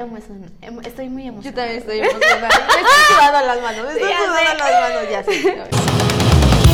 Em- Estoy muy Yo emocionada. también estoy emocionada. Me estoy sudando las manos. Me estoy sudando las manos. Ya sé.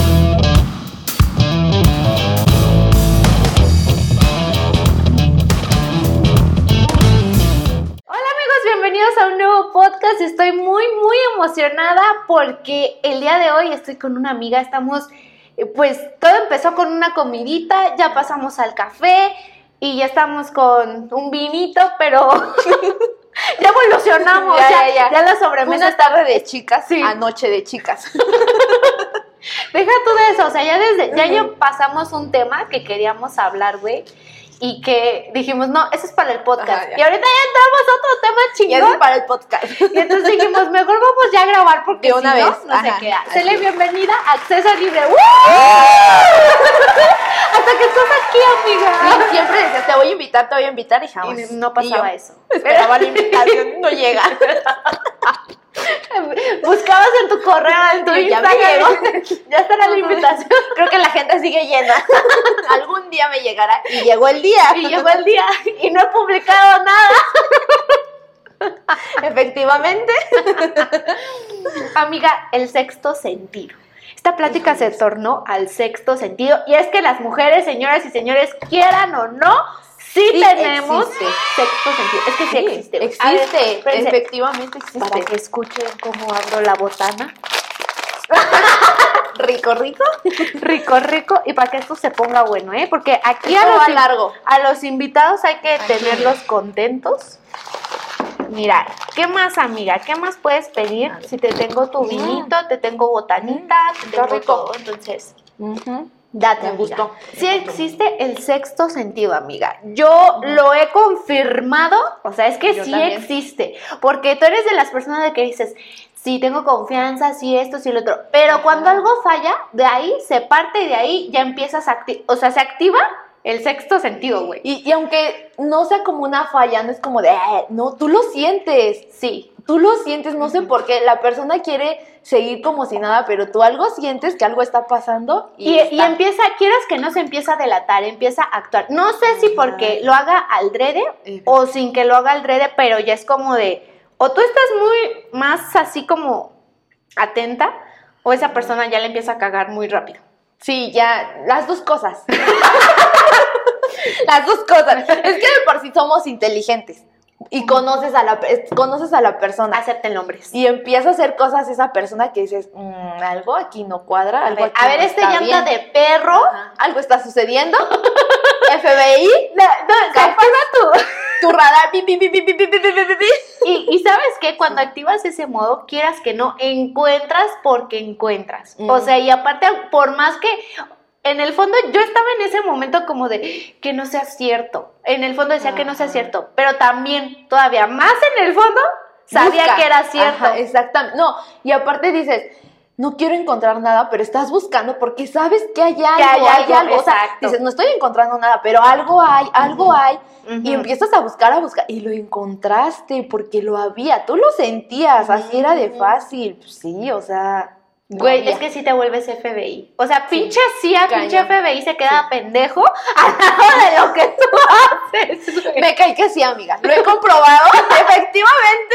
Hola amigos, bienvenidos a un nuevo podcast. Estoy muy, muy emocionada porque el día de hoy estoy con una amiga. Estamos, eh, pues todo empezó con una comidita, ya pasamos al café y ya estamos con un vinito, pero ya evolucionamos. Ya, ya, ya, ya. ya la sobremesa una tarde de chicas Sí. a noche de chicas. Deja tú de eso, o sea, ya desde, ya, ya pasamos un tema que queríamos hablar, güey, y que dijimos, no, eso es para el podcast. Ajá, ya. y ahorita ya entramos a otro tema Y así chingón. para el podcast. Y entonces dijimos, mejor vamos ya a grabar porque De una si vez, no se ajá, queda. es. bienvenida, acceso libre. ¡Uh! Hasta que estás aquí, amiga. Sí, siempre decía, te voy a invitar, te voy a invitar y jamás. Y no pasaba Y yo eso. Esperaba la invitación, no llega. Buscabas en tu correo, en tu ya me llegó. Ya estará la invitación. Creo que la gente sigue llena. Algún día me llegará y llegó el día. Y llegó el día y no he publicado nada. Efectivamente. Amiga, el sexto sentido. Esta plática se tornó al sexto sentido y es que las mujeres, señoras y señores, quieran o no, sí, Sí tenemos existe. sexto sentido. Es que sí, Sí, existe. güey. A ver, Existe, espérense, efectivamente existe. para que escuchen cómo abro la botana. Rico, rico. Rico, rico. Y para que esto se ponga bueno, ¿eh? Porque aquí a los, largo. a los invitados hay que tenerlos contentos. Mira, ¿qué más, amiga? ¿Qué más puedes pedir? Si te tengo tu vinito, te tengo botanita, te tengo rico. todo. Entonces. Date, amiga. gustó. Sí existe el sexto sentido, amiga. Yo lo he confirmado, o sea, es que Yo sí también. existe, porque tú eres de las personas de que dices, sí tengo confianza, sí esto, sí lo otro, pero cuando algo falla, de ahí se parte y de ahí ya empiezas a activar, o sea, se activa el sexto sentido, güey. Y, y aunque no sea como una falla, no es como de, "Ah", no, tú lo sientes. Sí, Tú lo sientes, no sé por qué. La persona quiere seguir como si nada, pero tú algo sientes que algo está pasando y, Y, y está. empieza, quieras que no se empieza a delatar, empieza a actuar. No sé si porque lo haga al drede o sin que lo haga al drede, pero ya es como de, o tú estás muy más así como atenta, o esa persona ya le empieza a cagar muy rápido. Sí, ya, las dos cosas. las dos cosas. Es que de por sí somos inteligentes y conoces a la, conoces a la persona. Acepten nombres. Y empieza a hacer cosas esa persona que dices, mm, algo aquí no cuadra, algo a ver, este llanta de perro, algo está sucediendo. FBI, no, no activa tu, tu radar. Y, sabes que cuando activas ese modo, quieras que no, encuentras porque encuentras. O mm. sea, y aparte, por más que, en el fondo yo estaba en ese momento como de que no sea cierto. En el fondo decía que no sea Ajá. cierto, pero también todavía más en el fondo sabía Busca. que era cierto. Ajá, exactamente. No, y aparte dices, no quiero encontrar nada, pero estás buscando porque sabes que hay algo, hay hay algo, algo. O sea, dices, no estoy encontrando nada, pero algo hay, algo hay. Ujú. Y empiezas a buscar, a buscar, y lo encontraste porque lo había, tú lo sentías, así era de fácil. Pues sí, o sea. Güey, es que si te vuelves FBI. O sea, pinche CIA, pinche. FBI se queda pendejo al lado de lo que tú haces. güey. Me caí que sí, amiga. Lo he comprobado, efectivamente.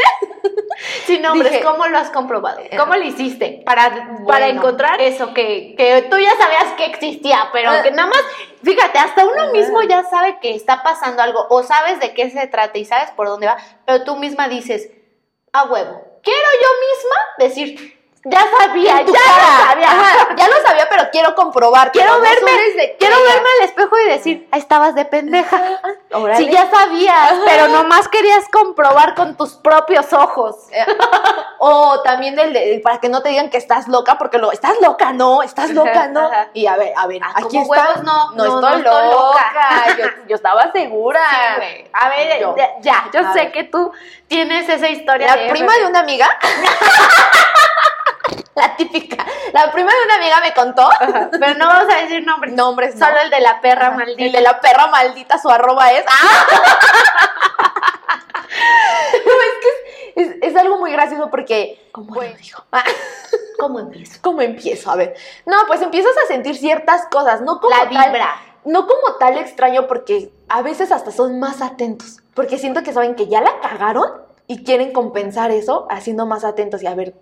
Sin nombres, Dije- ¿cómo lo has comprobado? ¿Cómo lo hiciste para, para encontrar eso que, que tú ya sabías que existía, pero Ah. que nada más, fíjate, hasta uno Ajá. mismo ya sabe que está pasando algo o sabes de qué se trata y sabes por dónde va, pero tú misma dices, a huevo, quiero yo misma decir, ya sabía, ya lo sabía. Ajá, ya lo sabía, pero quiero comprobar. Quiero verme, subes de quiero crea. verme al espejo y decir, ahí estabas de pendeja. Órale. Si ya sabías, pero nomás querías comprobar con tus propios ojos. Eh, O también el de, para que no te digan que estás loca, porque lo, estás loca, no, estás loca, no. Ajá. Y a ver, a ver, Ah, aquí está. huevos, no, no, estoy no estoy loca. Yo, yo estaba segura. Sí, güey. A ver, Yo. ya, ya, yo A sé ver. que tú tienes esa historia. La prima de una amiga. la típica. La prima de una amiga me contó. Pero no vamos a decir nombres. Nombres, no. Solo el de la perra maldita. El de la perra maldita, su arroba es. ¡Ah! No, es que es, es- es algo muy gracioso porque. ¿Cómo pues, lo ¿Cómo empiezo? ¿Cómo empiezo? A ver. No, pues empiezas a sentir ciertas cosas, no como La tal- vibra. no como tal extraño porque a veces hasta son más atentos. porque siento que saben que ya la cagaron y quieren compensar eso haciendo más atentos y a ver,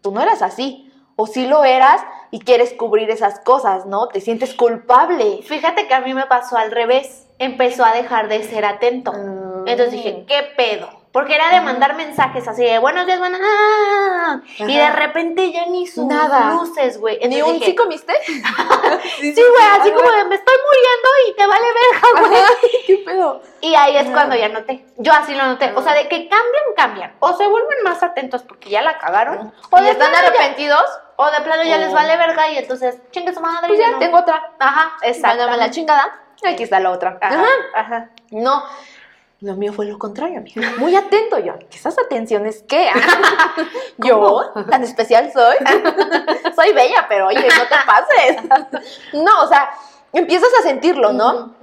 tú no eras así, o sí lo eras y quieres cubrir esas cosas, ¿no? Te sientes culpable. Fíjate que a mí me pasó al revés. Empezó a dejar de ser atento. Mm. Entonces dije, ¿qué pedo? Porque era de mandar mensajes así de buenos días, buenas ah", Y de repente ya ni sus Nada. luces, güey. ¿Ni un dije, sí comiste? Sí, güey, así como de me estoy muriendo y te vale verga, güey. ¿Qué pedo? Y ahí es Ajá. cuando ya noté. Yo así lo noté. O sea, de que cambian, cambian. O se vuelven más atentos porque ya la cagaron. O ¿Y de están ya- arrepentidos? O de plano ya O- les vale verga y entonces, chingue su madre. Pues ya, no. tengo otra. Ajá, exacto. Mándame la chingada. Aquí está la otra. Ajá. ajá. No, lo mío fue lo contrario, amiga. Muy atento yo. ¿Qué esas atenciones qué? yo, tan especial soy. soy bella, pero oye, no te pases. no, o sea, empiezas a sentirlo, ¿no?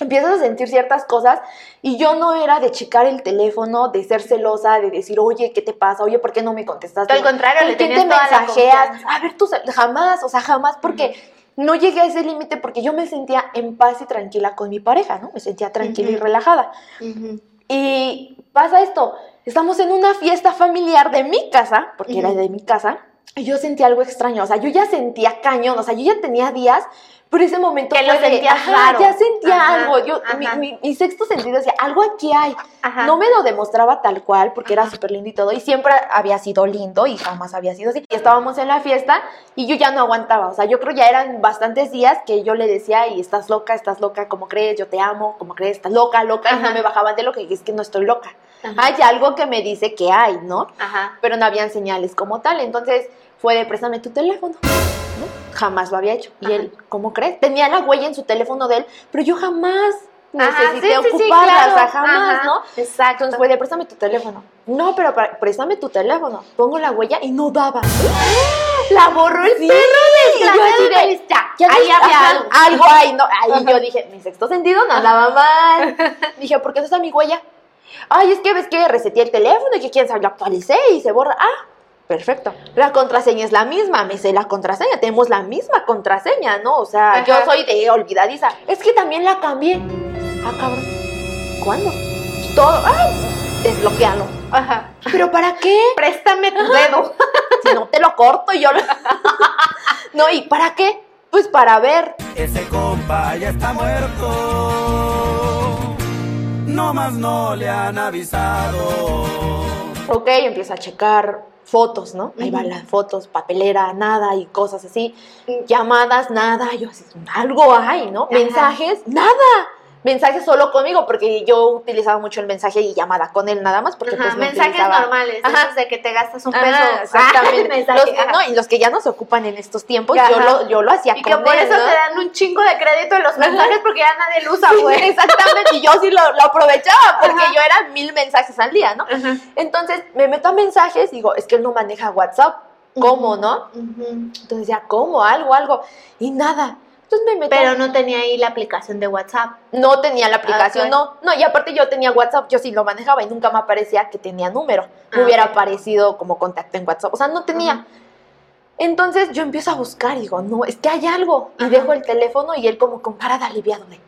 Empiezas a sentir ciertas cosas y yo no era de checar el teléfono, de ser celosa, de decir, oye, ¿qué te pasa? Oye, ¿por qué no me contestaste? Al contrario, ¿Con le tenías te mensajeas? A ver, tú jamás, o sea, jamás, porque no llegué a ese límite porque yo me sentía en paz y tranquila con mi pareja, ¿no? Me sentía tranquila y relajada. Y pasa esto, estamos en una fiesta familiar de mi casa, porque era de mi casa, yo sentí algo extraño, o sea, yo ya sentía cañón, o sea, yo ya tenía días, pero ese momento Que lo fue de, ajá, raro. ya sentía Ajá, algo, yo, mi, ajá. mi- mi sexto sentido decía, algo aquí hay, Ajá. no me lo demostraba tal cual, porque era súper lindo y todo, y siempre había sido lindo y jamás había sido así. Y estábamos en la fiesta y yo ya no aguantaba, o sea, yo creo ya eran bastantes días que yo le decía, y estás loca, estás loca, ¿cómo crees? Yo te amo, ¿cómo crees? Estás loca, loca, y no me bajaban de lo que es que no estoy loca. Hay algo que me dice que hay, ¿no? Ajá. Pero no habían señales como tal, entonces fue de préstame tu teléfono. ¿no? Jamás lo había hecho. Y Ajá. él, ¿cómo crees? Tenía la huella en su teléfono de él, pero yo jamás Ajá, necesité sí, sí, ocuparla, claro. o sea, jamás, Ajá, ¿no? Exacto. Entonces fue de préstame tu teléfono. No, pero para- préstame tu teléfono. Pongo la huella y no daba. la borró el perro yo de- Feliz. Ya, Ya ahí había ajá, algo. algo hay, ¿no? Ahí yo dije, mi sexto sentido no andaba mal. Dije, ¿por qué no está mi huella? Ay, es que ves que reseteé el teléfono y que quién sabe, lo actualicé y se borra. Ah, perfecto. La contraseña es la misma, me sé la contraseña, tenemos la misma contraseña, ¿no? O sea, Ajá. yo soy de olvidadiza. Es que también la cambié. Ah, cabrón. ¿Cuándo? Todo, ah, desbloquealo. Ajá. ¿Pero para qué? Préstame tu dedo. Si no te lo corto yo lo... No, ¿y para qué? Pues para ver. Ese compa ya está muerto. No más no le han avisado. Ok, empiezo a checar fotos, ¿no? Ahí van las fotos, papelera, nada y cosas así. Llamadas, nada. Yo así, algo hay, ¿no? Ajá. Mensajes, nada. Mensajes solo conmigo, porque yo utilizaba mucho el mensaje y llamada con él nada más, porque Ajá, pues no mensajes utilizaba- normales, Ajá. esos de que te gastas un Ajá, peso. exactamente. Ah, mensaje, Los- no, y los que ya no se ocupan en estos tiempos, yo lo, yo lo hacía Y con que por él, eso ¿no? te dan un chingo de crédito en los mensajes porque ya nadie lo usa, güey. Exactamente, y yo sí lo, lo aprovechaba porque yo era mil mensajes al día, ¿no? Entonces me meto a mensajes, digo, es que él no maneja WhatsApp, ¿cómo, no? Entonces ya, ¿cómo? Algo, algo, y nada. Entonces me meto. Pero no tenía ahí la aplicación de WhatsApp. no tenía la aplicación, Ah, ok. no, no, y aparte yo tenía WhatsApp, yo sí lo manejaba y nunca me aparecía que tenía número, me Ah, hubiera ok. aparecido como contacto en WhatsApp, o sea, no tenía. Entonces yo empiezo a buscar y digo, no, es que hay algo. Y Ajá. dejo el teléfono y él como con cara de aliviado de,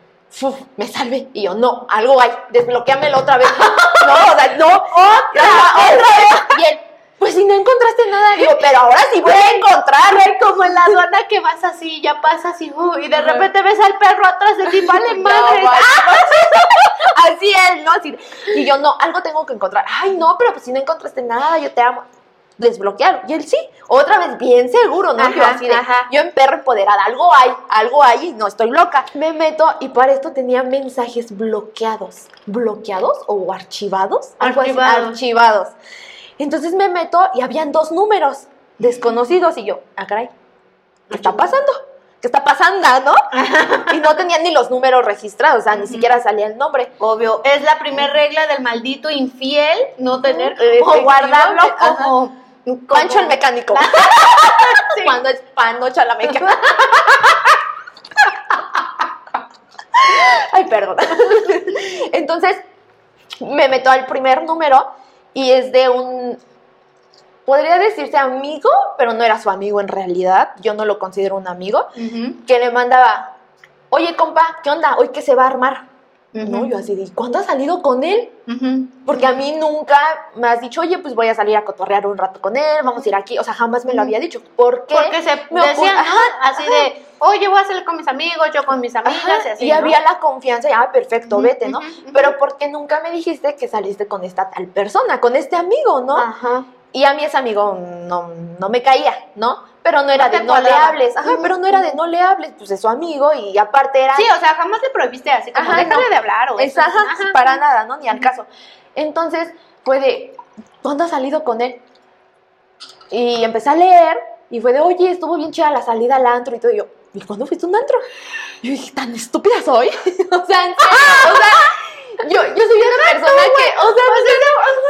"Uf, me salvé. Y yo, no, algo hay, desbloqueamelo otra vez. no, o sea, no, otra, otra vez. Y él, pues si no encontraste nada, digo, pero ahora sí voy a encontrar. Güey, como en la aduana que vas así, ya pasas y, uh, y de repente ves al perro atrás de ti, vale No, madre. Así él, ¿no? Así, y yo, no, algo tengo que encontrar. Ay, no, pero pues si no encontraste nada, yo te amo. Desbloquearlo. Y él sí, otra vez bien seguro, ¿no? yo Ajá, así de, yo en perro empoderada, algo hay, algo hay, y no estoy loca. Me meto y para esto tenía mensajes bloqueados. ¿Bloqueados o archivados? Algo así, Archivados. Entonces me meto y habían dos números desconocidos y yo, ah, caray, ¿qué está pasando? ¿Qué está pasando, no? y no tenían ni los números registrados, o sea, ni siquiera salía el nombre. Obvio, es la primera regla del maldito infiel, no tener, o guardarlo como- Pancho el mecánico. Sí. Cuando es panocha la mecánica. Ay, perdón. Entonces, me meto al primer número y es de un, podría decirse amigo, pero no era su amigo en realidad. Yo no lo considero un amigo. Que le mandaba, oye, compa, ¿qué onda? Hoy que se va a armar. ¿No? Yo así de, ¿y ¿cuándo has salido con él? Porque a mí nunca me has dicho, oye, pues voy a salir a cotorrear un rato con él, vamos a ir aquí. O sea, jamás me lo había dicho. ¿Por qué? Porque se Me decían, así de, oye, voy a salir con mis amigos, yo con mis amigas Ajá, y así. y ¿no? había la confianza, y, ah, perfecto, vete, ¿no? Pero ¿por qué nunca me dijiste que saliste con esta tal persona, con este amigo, no? Ajá. Y a mí ese amigo no, no me caía, ¿no? Pero no era No de no le hables, ajá, pero no era de no le hables, pues es su amigo y aparte era... Sí, o sea, jamás le prohibiste así como, Ajá, déjale no. de hablar o Es- eso. ajá, Ajá. para nada, ¿no? Ni al caso. Entonces fue de, ¿cuándo has salido con él? Y empecé a leer y fue de, oye, estuvo bien chida la salida al antro y todo. Y yo, ¿y cuándo fuiste a un antro? Y yo dije, ¿tan estúpida soy? o sea, en serio, o sea, yo, yo soy una persona que, o sea,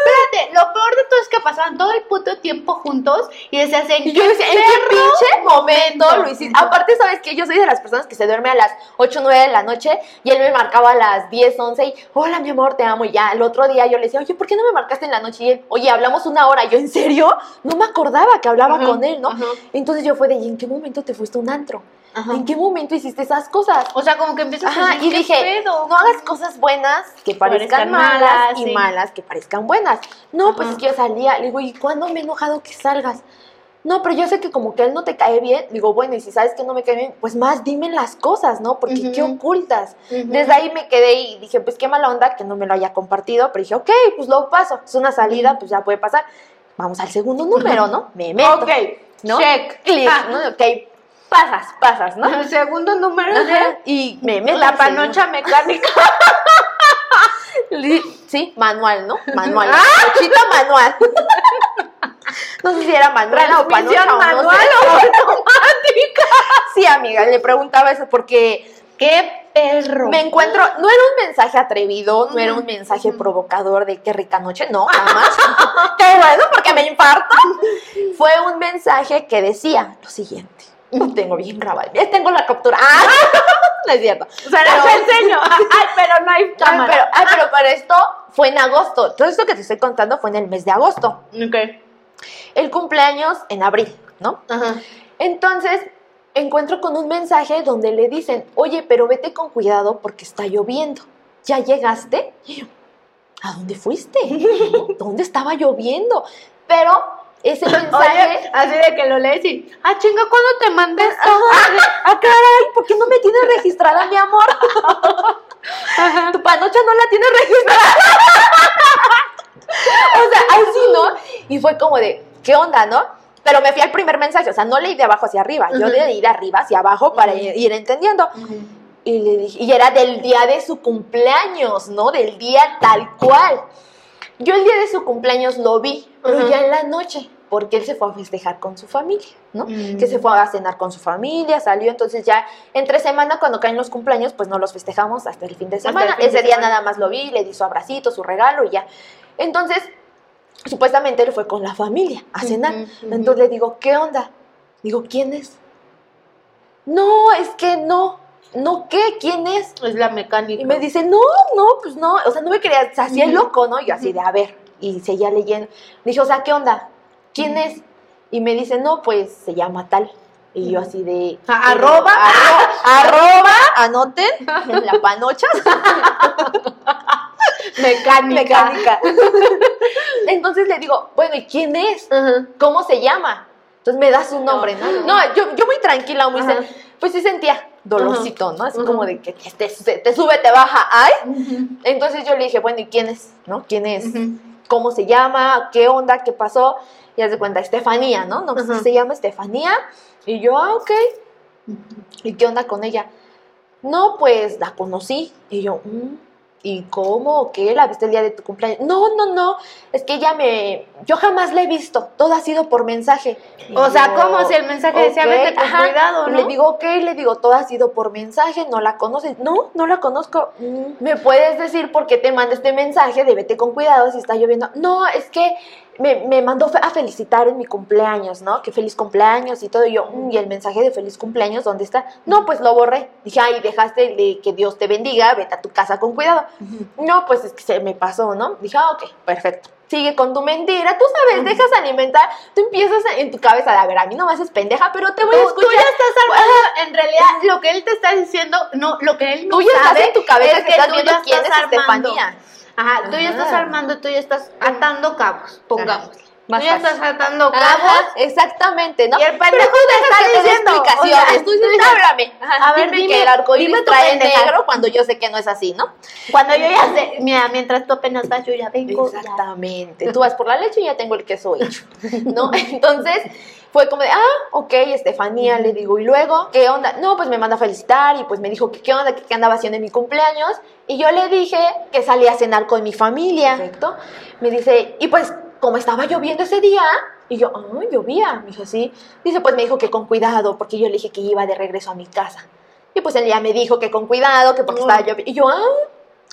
Espérate, lo peor de todo es que pasaban todo el puto tiempo juntos y decías, ¿en Y yo qué decía, ¿en qué pinche momento momento? lo hiciste? Aparte, ¿sabes qué? Yo soy de las personas que se duerme a las 8 o 9 de la noche y él me marcaba a las 10, 11 y, hola, mi amor, te amo. Y ya, el otro día yo le decía, oye, ¿por qué no me marcaste en la noche? Y él, oye, hablamos una hora. Y yo, ¿en serio? No me acordaba que hablaba con él, ¿no? Entonces yo fue de, ¿y en qué momento te fuiste a un antro? Ajá. ¿En qué momento hiciste esas cosas? O sea, como que empiezas a Ajá, decir, y ¿qué dije, pedo? no hagas cosas buenas que parezcan Parezcan malas, malas, y sí. malas que parezcan buenas. No, pues Ajá. es que yo salía, le digo, ¿y cuándo me he enojado que salgas? No, pero yo sé que como que él no te cae bien, digo, bueno, y si sabes que no me cae bien, pues más dime las cosas, ¿no? Porque ¿qué Ujú. ocultas? Ujú. Desde ahí me quedé y dije, pues qué mala onda que no me lo haya compartido, pero dije, ok, pues lo paso, es una salida, pues ya puede pasar. Vamos al segundo número, ¿no? Me meto. Ok, ¿no? check. Clic, Ah. ¿no? Ok, pasas, pasas, ¿no? El segundo número de Y me meto la segundo. panocha mecánica. Sí, manual, ¿no? Manual. Ah. Manual. No sé si era manual o panocha Transmisión o no manual sé. o automática. Sí, amiga, le preguntaba eso porque ¡Qué perro! me encuentro, no era un mensaje atrevido, no era un mensaje provocador de qué rica noche, no, jamás. qué bueno, porque me infarto. Fue un mensaje que decía lo siguiente. Lo tengo bien grabado. Ya tengo la captura. ¡Ah! No es cierto. O sea, Pero- enseño. Ay, pero no hay Ay, cámara. pero, ay, pero para esto fue en agosto. Todo esto que te estoy contando fue en el mes de agosto. Ok. El cumpleaños en abril, ¿no? Ajá. Entonces encuentro con un mensaje donde le dicen, oye, pero vete con cuidado porque está lloviendo. ¿Ya llegaste? ¿A dónde fuiste? ¿Dónde estaba lloviendo? Pero ese mensaje... Oye, así de que lo lees y, ah, chinga, ¿cuándo te mandé esto? ¡Ah, caray! ¿Por qué no me tienes registrada, mi amor? Tu panocha no la tienes registrada. o sea, así, ¿no? Y fue como de, ¿qué onda, no? Pero me fui al primer mensaje, o sea, no leí de abajo hacia arriba, yo Ujú. de arriba hacia abajo para ir entendiendo. Y le dije, y era del día de su cumpleaños, ¿no? Del día tal cual. Yo el día de su cumpleaños lo vi, pero ya en la noche, porque él se fue a festejar con su familia, ¿no? Mm. Que se fue a cenar con su familia, salió, entonces ya entre semana cuando caen los cumpleaños, pues no los festejamos hasta el fin de semana. fin de Ese día semana. nada más lo vi, le di su abracito, su regalo y ya. Entonces, supuestamente él fue con la familia a cenar. Entonces le digo, ¿qué onda? Digo, ¿quién es? No, es que no. ¿No qué? ¿Quién es? Es la mecánica. Y me dice, no, no, pues no. O sea, no me hacía el Ujú. loco, ¿no? Yo así de, a ver. Y seguía leyendo. Le dije, o sea, ¿qué onda? ¿Quién es? Y me dice, no, pues se llama tal. Y yo así de... Ah, arroba. arro- arroba, anoten, la panocha. Mecánica. Mecánica. Entonces le digo, bueno, ¿y quién es? ¿Cómo se llama? Entonces me da su nombre, ¿no? No, yo, yo muy tranquila, muy Ajá. sen- pues sí sentía dolorcito, ¿no? Así como de que te, te- sube, te baja, ay. Entonces yo le dije, bueno, ¿y quién es? ¿No? ¿Quién es? ¿Cómo se llama? ¿Qué onda? ¿Qué pasó? Y haz de cuenta, Estefanía, ¿no? No, pues Ajá. se llama Estefanía. Y yo, ah, ok. ¿Y qué onda con ella? No, pues la conocí. Y yo, "Mm, ¿y cómo? ¿Qué? ¿La viste el día de tu cumpleaños? No, no, no. Es que ella me. Yo jamás la he visto. Todo ha sido por mensaje. Y O sea, ¿cómo si el mensaje decía "Ok, vete con ajá". cuidado, no? Le digo, ok, le digo, todo ha sido por mensaje, no la conoces. No, no la conozco. "Mm, ¿Me puedes decir por qué te manda este mensaje de vete con cuidado si está lloviendo? No, es que me, me mandó a felicitar en mi cumpleaños, ¿no? Que feliz cumpleaños y todo. Y yo, "Mm, ¿y el mensaje de feliz cumpleaños dónde está? No, pues lo borré. Dije, ay, dejaste de que Dios te bendiga, vete a tu casa con cuidado. No, pues es que se me pasó, ¿no? Dije, ah, ok, perfecto. Sigue con tu mentira, tú sabes, dejas alimentar, tú empiezas en tu cabeza de, a ver, a mí no me haces pendeja, pero te voy a Tú, tú escuchar. ya estás armando, en realidad, lo que él te está diciendo, no, lo que él no Tú ya estás en tu cabeza es que estás tú viendo ya quién estás es Estefanía. Ajá, tú ya estás armando, tú ya estás atando cabos, pongamos. Más tú ya fácil. estás atando cabos. Ajá, exactamente, ¿no? Y el pendejo te está diciendo, explicaciones. o sea, tú dices, tú dices, háblame. Ajá, a ver, dime, dime, que el arcoíris dime tu trae negro cuando yo sé que no es así, ¿no? Cuando yo ya sé, mira, mientras tú apenas vas, yo ya vengo. ya. Exactamente. Tú vas por la leche y ya tengo el queso hecho, ¿no? Entonces fue como de, ah, ok, Estefanía, le digo, ¿y luego qué onda? No, pues me manda a felicitar y pues me dijo que qué onda, que qué andaba haciendo en mi cumpleaños. Y yo le dije que salía a cenar con mi familia. Perfecto. Me dice, y pues como estaba lloviendo ese día, y yo, ah, llovía. Me dijo, sí. Dice, pues me dijo que con cuidado, porque yo le dije que iba de regreso a mi casa. Y pues él ya me dijo que con cuidado, que porque estaba lloviendo. Y yo, ah,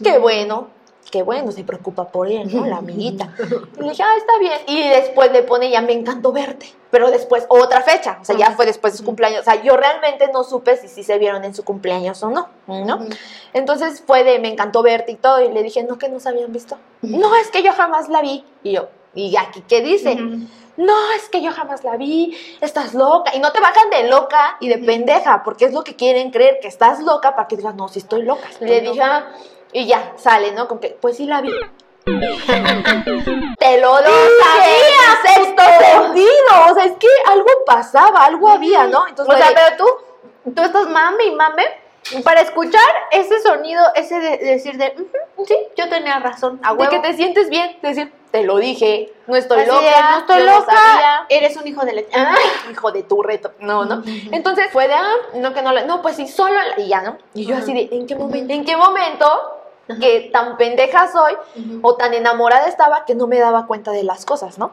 qué bueno. Qué bueno, se preocupa por él, ¿no? La amiguita. Y le dije, ah, está bien. Y después le pone, ya me encantó verte. Pero después, otra fecha. O sea, ya fue después de su cumpleaños. O sea, yo realmente no supe si sí se vieron en su cumpleaños o no, ¿no? Entonces fue de, me encantó verte y todo. Y le dije, no, que no se habían visto. No, es que yo jamás la vi. Y yo, ¿y aquí qué dice? Ujú. No, es que yo jamás la vi, estás loca. Y no te bajan de loca y de pendeja, porque es lo que quieren creer, que estás loca para que digas, no, si estoy loca. Le dije, ah, y ya, sale, ¿no? Con que, pues sí la vi. Te lo dije, en sexto sentido. O sea, es que algo pasaba, algo había, ¿no? Entonces, o sea, pero tú, tú estás mame y mame para escuchar ese sonido, ese de, de decir de, "Ujú, sí, yo tenía razón, a de que te sientes bien, de decir, te lo dije, no estoy Así de, loca, no estoy loca, sabía". eres un hijo de. Ah, hijo de tu reto. No, ¿no? Entonces fue de, ah, no, que no, la- no, pues sí, solo, la- y ya, ¿no? Y yo así de, ¿en qué momento? ¿En qué momento que tan pendeja soy o tan enamorada estaba que no me daba cuenta de las cosas, ¿no?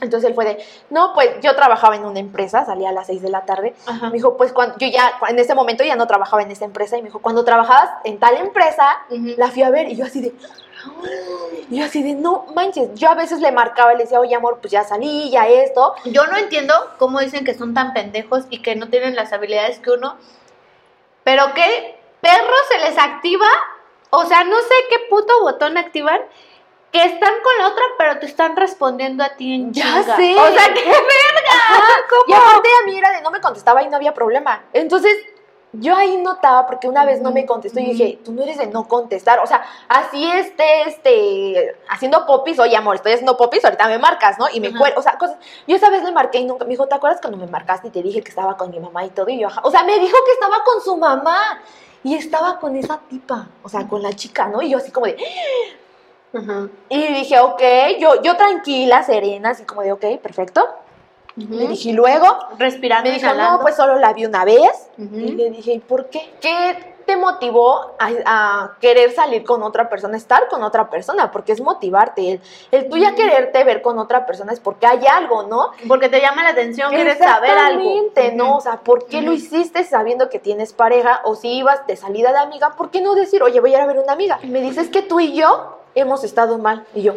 Entonces él fue de, no, pues yo trabajaba en una empresa, salía a las 6 de la tarde. Me dijo, pues cuando yo ya, en ese momento ya no trabajaba en esa empresa. Y me dijo, cuando trabajabas en tal empresa, la fui a ver. Y yo así de, y yo así de, no manches. Yo a veces le marcaba y le decía, oye amor, pues ya salí, ya esto. Yo no entiendo cómo dicen que son tan pendejos y que no tienen las habilidades que uno, pero que perro se les activa, o sea, no sé qué puto botón activan, que están con la otra, pero te están respondiendo a ti en Ya chinga. sé. O sea, qué verga. Y aparte a mí era de no me contestaba y no había problema. Entonces, yo ahí notaba, porque una vez no me contestó y dije, tú no eres de no contestar. O sea, así este, este, haciendo popis, oye amor, estoy haciendo popis, ahorita me marcas, ¿no? Y me cuelgo, o sea, cosas. Yo esa vez le marqué y nunca, me dijo, ¿te acuerdas cuando me marcaste y te dije que estaba con mi mamá y todo? Y yo. O sea, me dijo que estaba con su mamá y estaba con esa tipa, o sea, con la chica, ¿no? Y yo así como de, y dije, ok, yo, yo tranquila, serena, así como de, ok, perfecto. Le dije, y luego, Respirando, me dijo, inhalando. no, pues solo la vi una vez. Y le dije, ¿y por qué? ¿Qué te motivó a, a querer salir con otra persona, estar con otra persona? Porque es motivarte. El, el tú ya quererte ver con otra persona es porque hay algo, ¿no? Porque te llama la atención, quieres saber algo. Exactamente, ¿no? O sea, ¿por qué lo hiciste sabiendo que tienes pareja? O si ibas de salida de amiga, ¿por qué no decir, oye, voy a ir a ver una amiga? Y me dices que tú y yo hemos estado mal. Y yo,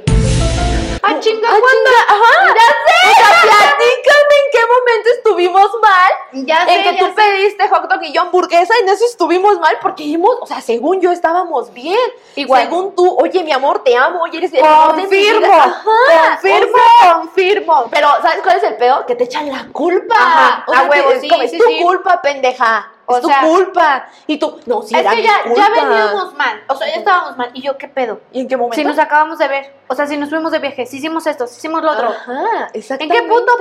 Ah, chinga, ah, chinga, ajá. Ya sé. O sea, platícame en qué momento estuvimos mal. Ya sé, en que ya tú pediste hot dog y yo hamburguesa, en eso estuvimos mal porque hemos, o sea, según yo estábamos bien. Igual. Según tú, oye, mi amor, te amo, oye, eres el amor de mi vida. Confirmo, Ajá, confirmo, o sea, confirmo. pero, ¿sabes cuál es el peor? Que te echan la culpa. Ajá, O a sea, que huevo, es sí, es sí, tu sí. culpa, pendeja. O es tu sea, culpa. Y tú, no, sí, es que ya, culpa. ya veníamos mal, o sea, ya estábamos mal. ¿Y yo qué pedo? ¿Y en qué momento? Si nos acabamos de ver, o sea, si nos fuimos de viaje, si hicimos esto, si hicimos lo otro. Ajá, ¿En exactamente. qué puto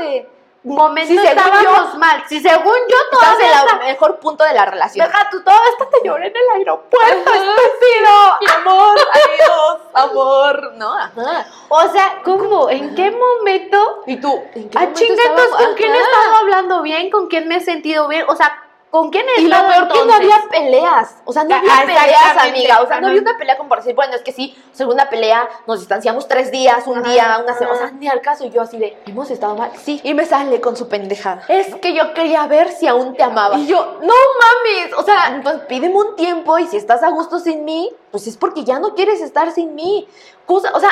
momento Si estábamos yo- mal? Si según yo Estás todavía en el mejor punto de la relación. Deja tú, todavía hasta te lloré en el aeropuerto, Ajá. estúpido. Mi amor, adiós, amor. No, ajá. O sea, ¿cómo? ¿En qué momento? ¿Y tú? ¿En qué Ah, momento? ¿con quién he estado hablando bien? ¿Con quién me he sentido bien? O sea, ¿con quién he Y lo peor que no entonces? había peleas. O sea, no Ah, había peleas, amiga. O sea, no había una pelea como por decir, bueno, es que sí, segunda pelea, nos distanciamos tres días, un Ajá, día, una semana. O sea, ni al caso. Y yo así de, ¿hemos estado mal? Sí. Y me sale con su pendejada. Es que yo quería ver si aún te amaba. Y yo, no mames. O sea, pues pídeme un tiempo y si estás a gusto sin mí, pues es porque ya no quieres estar sin mí. Cosa, o sea.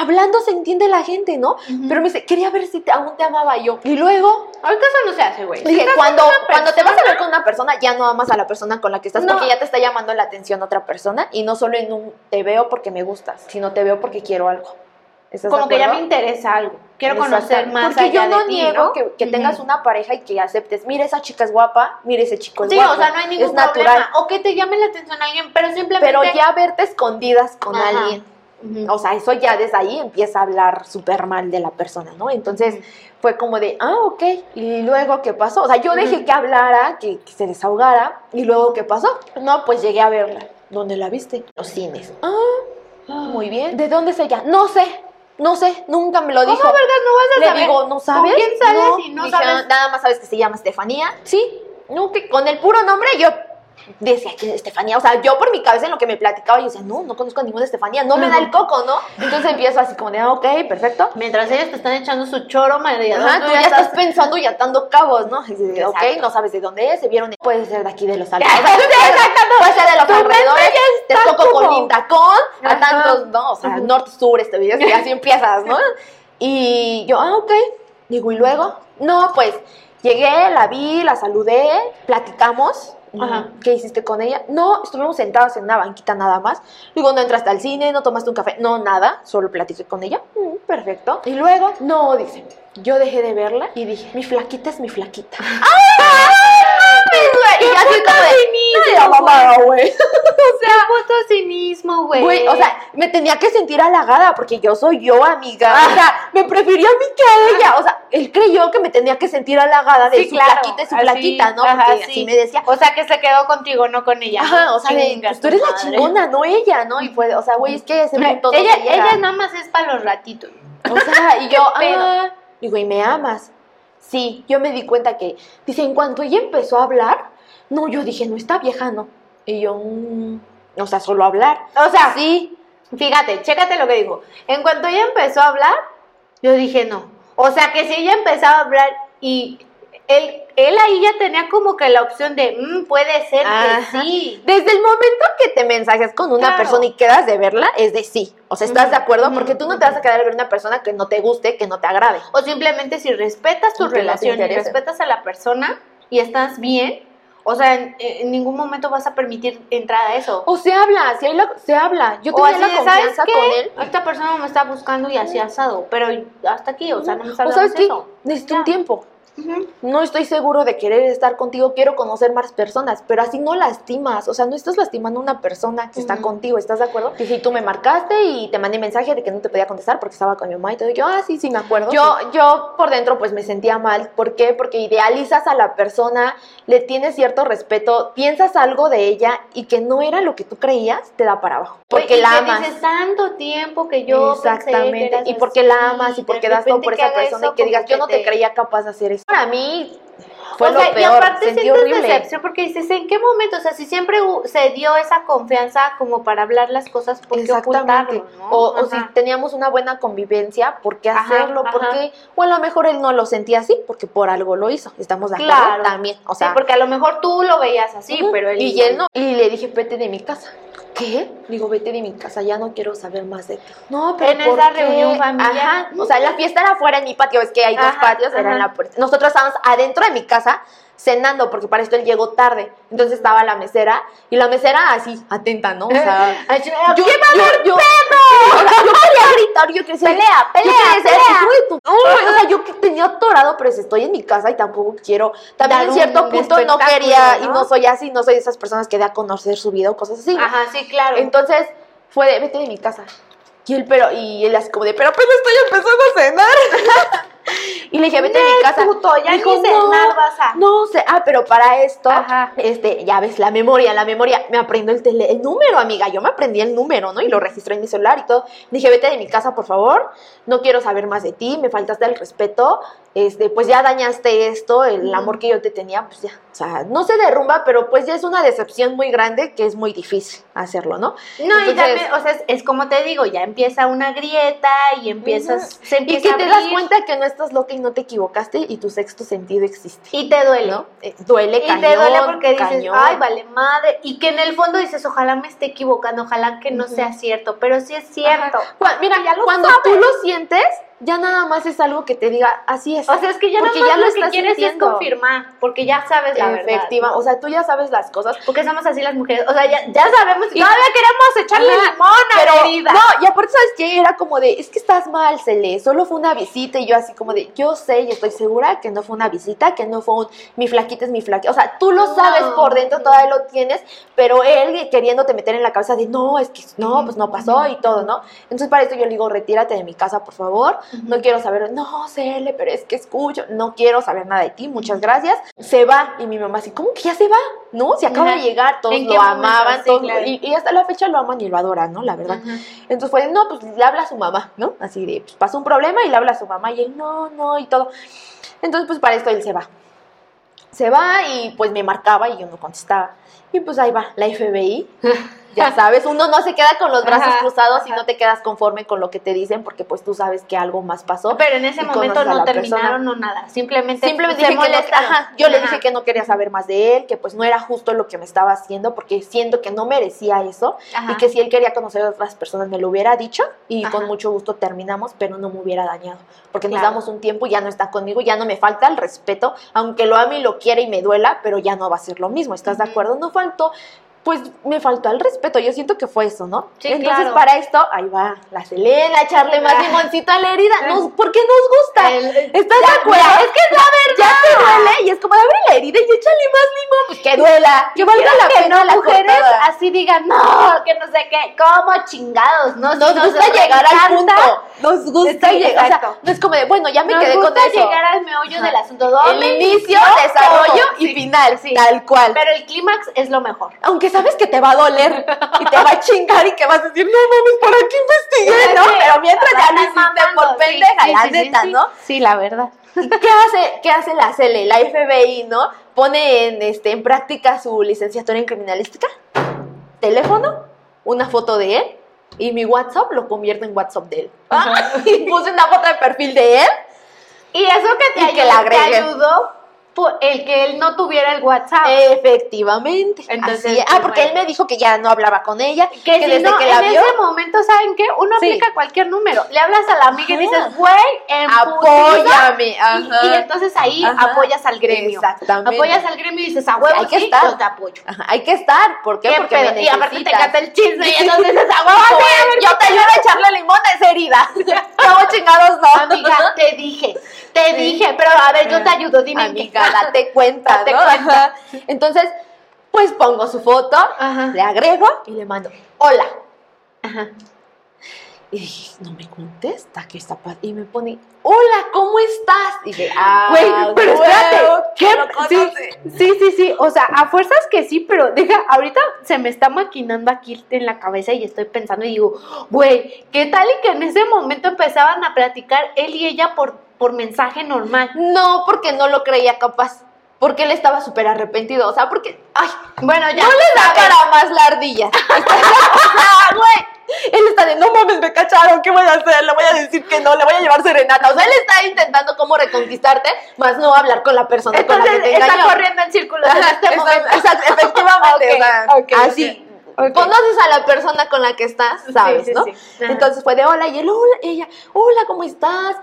Hablando se entiende la gente, ¿no? Pero me dice, quería ver si te- aún te amaba yo. Y luego, Ahorita eso no se hace, güey. Dije, cuando, cuando te vas a ver con una persona, ya no amas a la persona con la que estás, No. porque ya te está llamando la atención otra persona, y no solo en un te veo porque me gustas, sino te veo porque quiero algo. ¿Estás de como que ya me interesa algo. Quiero conocer más Porque yo allá no de ti, niego ¿no? que, que tengas una pareja y que aceptes, mira, esa chica es guapa, mira, ese chico es Sí, guapo. o sea, no hay ningún es natural. problema. O que te llame la atención alguien, pero simplemente... Pero ya verte escondidas con Ajá. alguien. O sea, eso ya desde ahí empieza a hablar súper mal de la persona, ¿no? Entonces fue como de, ah, ok. Y luego, ¿qué pasó? O sea, yo dejé que hablara, que, que se desahogara. Y luego, ¿qué pasó? No, pues llegué a verla. ¿Dónde la viste? Los cines. Ah, muy bien. ¿De dónde es ella? No sé. No sé, nunca me lo ¿Cómo dijo. vergas no vas a Le saber? digo, ¿no sabes? quién sales y no Dije, sabes? "Ah, Nada más sabes que se llama Estefanía. Sí, no, que con el puro nombre yo decía que Estefanía, o sea, yo por mi cabeza en lo que me platicaba, yo decía, no, no conozco a ninguna Estefanía, no me da el coco, ¿no? Entonces empiezo así como de, ah, ok, perfecto. Mientras ellos te están echando su choro, María. Ajá, tú ya estás pensando y atando cabos, ¿no? Y ok, no sabes de dónde es, se vieron, puede ser de aquí de los alrededores. puede ser de los alrededores, te toco con como- Lindacón, a Ajá. tantos, ¿no? O sea, Ujú. norte, sur, este video, y así empiezas, ¿no? Y yo, ah, ok. Digo, ¿y luego? No, pues, llegué, la vi, la saludé, platicamos. Ajá. ¿Qué hiciste con ella? No, estuvimos sentados en una banquita nada más. Digo, no entraste al cine, no tomaste un café. No, nada, solo platiqué con ella. Mm, perfecto. Y luego, no, dice, yo dejé de verla y dije, mi flaquita es mi flaquita. Y yo así como de, cinismo, "Ay, la mamá, güey. O sea, puto cinismo, güey. Güey, o sea, me tenía que sentir halagada porque yo soy yo, amiga. O sea, me prefirió a mí que a ella. O sea, él creyó que me tenía que sentir halagada de Sí, su claro, flaquita y su así, flaquita, ¿no? ajá, Porque sí. así me decía. O sea, que se quedó contigo, no con ella. Ajá, o sea, de, pues tú eres la chingona, no ella, ¿no? Y fue, o sea, güey, es que ese punto ella, ella nada más es para los ratitos. O sea, y yo, ah, ¿y me amas? Sí, yo me di cuenta que, dice, en cuanto ella empezó a hablar, no, yo dije, no, está vieja, no. Y yo, mm, o sea, solo hablar. O sea, Sí, fíjate, chécate lo que digo. En cuanto ella empezó a hablar, yo dije no. O sea, que si ella empezaba a hablar y él, él ahí ya tenía como que la opción de, "Mm, puede ser Ajá. que sí. Desde el momento que te mensajes con una Claro. persona y quedas de verla, es de sí. O sea, ¿estás de acuerdo? Porque tú no te vas a quedar a ver una persona que no te guste, que no te agrade. O simplemente si respetas tu no relación y respetas a la persona y estás bien, o sea, en, en ningún momento vas a permitir entrada a eso. O se habla, si hay la- se habla. Yo tenía la de, confianza ¿sabes con él. Esta persona me está buscando y así asado, pero hasta aquí, o sea, no me O hablamos sabes qué, eso. necesito Ya. un tiempo. No estoy seguro de querer estar contigo, quiero conocer más personas, pero así no lastimas, o sea, no estás lastimando a una persona que está contigo, ¿estás de acuerdo? Y si tú me marcaste y te mandé mensaje de que no te podía contestar porque estaba con mi mamá y todo, y yo, ah, sí, sí, me acuerdo. Yo, yo por dentro pues me sentía mal, ¿por qué? Porque idealizas a la persona, le tienes cierto respeto, piensas algo de ella y que no era lo que tú creías, te da para abajo. Porque Güey, y la que amas. dices tanto tiempo que yo pensé que Exactamente. eras Y porque así, la amas y porque das todo por que esa persona y que digas, yo no te te- creía capaz de hacer eso. Para mí fue o lo sea, y peor, aparte sentí sientes horrible. decepción porque dices, ¿en qué momento? O sea, si siempre se dio esa confianza como para hablar las cosas, ¿por qué ocultarlo, no? O, o si teníamos una buena convivencia, ¿por qué Ajá, hacerlo? ¿Por ajá. qué? O a lo mejor él no lo sentía así, porque por algo lo hizo. Estamos de acuerdo Claro. también. O sea, sí, porque a lo mejor tú lo veías así, pero él y él no. Y le dije, vete de mi casa. ¿Qué? Digo, vete de mi casa, ya no quiero saber más de ti. No, pero En ¿por esa qué? reunión familiar. Ajá. O sea, la fiesta era afuera en mi patio, es que hay dos Ajá, patios, era en ajá. la puerta. Nosotros estábamos adentro de mi casa cenando, porque para esto él llegó tarde. Entonces estaba la mesera, y la mesera así, atenta, ¿no? O sea, yo, ¿qué yo, yo, yo quería gritar, yo quería Pelea, pelea, pelea. O sea, yo tenía atorado, pero estoy en mi casa y tampoco quiero, también en cierto punto no quería, y ¿no? soy así, no soy de esas personas que da a conocer su vida o cosas así. Ajá, sí, claro. Entonces, fue de, vete de mi casa. Y él, pero, y él así como de, pero pues estoy empezando a cenar. y le dije, vete de mi casa. puto, ya Dijo, ni cenar vas a- No sé, ah, pero para esto, Ajá. este, ya ves, la memoria, la memoria, me aprendo el, tele, el número, amiga, yo me aprendí el número, ¿no? Y lo registré en mi celular y todo. Dije, vete de mi casa, por favor, no quiero saber más de ti, me faltaste el respeto, este, pues ya dañaste esto, el amor que yo te tenía, pues ya, o sea, no se derrumba, pero pues ya es una decepción muy grande que es muy difícil hacerlo, ¿no? No, y también, o sea, es, es como te digo, ya empieza una grieta y empiezas, se Y empieza que a te das cuenta que no estás loca y no te equivocaste y tu sexto sentido existe. y te duele. ¿no? Eh, duele, Y cañón, te duele porque dices, cañón. ay, vale madre. Y que en el fondo dices, ojalá me esté equivocando, ojalá que no sea cierto. Pero sí es cierto. Mira, Ya lo cuando sabes. tú lo sientes, ya nada más es algo que te diga, así es. O sea, es que ya Porque nada más ya lo lo que quieres sintiendo. es confirmar, porque ya sabes la verdad. Efectiva, ¿no? o sea, tú ya sabes las cosas. porque somos así las mujeres. O sea, ya, ya sabemos y todavía queremos echarle limón a Pero, la herida. no, y aparte, ¿sabes qué? Era como de, es que estás mal, Cele, solo fue una visita, y yo así como de, yo sé y estoy segura que no fue una visita, que no fue un, mi flaquita es mi flaquita, o sea, tú lo No. sabes por dentro, todavía lo tienes, pero él queriéndote meter en la cabeza de, no, es que no, pues no pasó y todo, ¿no? Entonces, para esto yo le digo, retírate de mi casa, por favor, no quiero saber, no, Cele, pero es que escucho, no quiero saber nada de ti, muchas gracias. Se va, y mi mamá así, ¿cómo que ya se va? ¿No? Se acaba de llegar, todos ¿En lo amaban, Sí, todos, claro. y, y hasta la fecha lo aman y lo adoran, ¿no? La verdad. Entonces fue, de, no, pues le habla a su mamá, ¿no? Así de, pues pasó un problema y le habla a su mamá y él, no, no, y todo. Entonces, pues para esto él se va. Se va y pues me marcaba y yo no contestaba. Y pues ahí va, la FBI. Ya sabes, uno no se queda con los brazos Ajá, cruzados y ajá. no te quedas conforme con lo que te dicen porque pues tú sabes que algo más pasó. Pero en ese y momento no terminaron persona. o nada. Simplemente, Simplemente se dije que no, ajá, yo le dije que no quería saber más de él, que pues no era justo lo que me estaba haciendo porque siento que no merecía eso y que si él quería conocer a otras personas me lo hubiera dicho y con mucho gusto terminamos, pero no me hubiera dañado, porque nos damos un tiempo, ya no está conmigo, ya no me falta el respeto, aunque lo ame y lo quiera y me duela, pero ya no va a ser lo mismo, ¿estás de acuerdo? No faltó, pues me faltó el respeto, yo siento que fue eso, ¿no? Sí, Entonces claro. para esto, ahí va la Selena, echarle más Ah. limoncito a la herida, nos, porque nos gusta, El- ¿estás de acuerdo? es que es la verdad. Ya te duele y es como abre la herida y échale más limón, pues que duela, que valga la que pena no, la mujeres cortada. así digan, no, que no sé qué, ¿cómo chingados? No, Nos gusta llegar al punto. Nos gusta Sí, llegar. O sea, no es como de, bueno, ya me Nos quedé con gusta eso. llegar al meollo Ajá. del asunto. ¿Dónde El inicio, desarrollo y final, tal cual. Pero el clímax es lo mejor. Aunque sabes que te va a doler y te va a chingar y que vas a decir, no mames, ¿para qué investigué? ¿no? Pero mientras ya lo hiciste por pendeja, sí, sí, neta, sí. ¿no? Sí, la verdad. ¿Qué hace, qué hace la CELE, la FBI, no? Pone en, este, en práctica su licenciatura en criminalística, teléfono, una foto de él y mi WhatsApp lo convierto en WhatsApp de él. y puse una foto de perfil de él. Y eso que te, Y que la te ayudó el que él no tuviera el WhatsApp. Efectivamente. Entonces, Así Ah, porque él me dijo que ya no hablaba con ella, que, que si desde no, que la en vio, ese momento, ¿saben qué? Uno Sí. aplica cualquier número. Le hablas a la amiga y dices, güey, en putiza", apóyame. Y, Ajá. y entonces ahí Ajá. apoyas al gremio. Exactamente. Apoyas al gremio y dices, a huevo, Hay que sí, estar. yo te apoyo. Ajá, hay que estar. ¿Por qué? ¿Qué Porque me y aparte te canta el chisme y entonces dices, a huevo, Como sí, yo te ayudo a echarle limón a esa herida. ¿Cómo chingados no? Amiga, te dije, te dije, pero a ver, yo te ayudo, dime. Amiga, date cuenta, Date ¿no? cuenta. Entonces, pues pongo su foto, Ajá. le agrego y le mando, hola. Ajá. Y dije, no me contesta, ¿qué está pasando? Y me pone, hola, ¿cómo estás? Y dije, ah, Güey, pero espérate, ¿qué Sí, sí, sí, sí, o sea, a fuerzas que sí, pero deja, ahorita se me está maquinando aquí en la cabeza y estoy pensando y digo, güey, ¿qué tal y que en ese momento empezaban a platicar él y ella por, por mensaje normal? No, porque no lo creía capaz. Porque él estaba súper arrepentido. O sea, porque, ay, Bueno, ya. no le da para más la ardilla. Güey. Él está de, no mames, me cacharon, ¿qué voy a hacer? Le voy a decir que no, le voy a llevar serenata. O sea, él está intentando cómo reconquistarte, más no hablar con la persona con la que te está engañó. corriendo en círculos en este momento. exacto, efectivamente, o sea, ok, así. Conoces a la persona con la que estás, sabes, sí, ¿no? sí. Entonces fue de hola y él, hola, ella, hola, ¿cómo estás?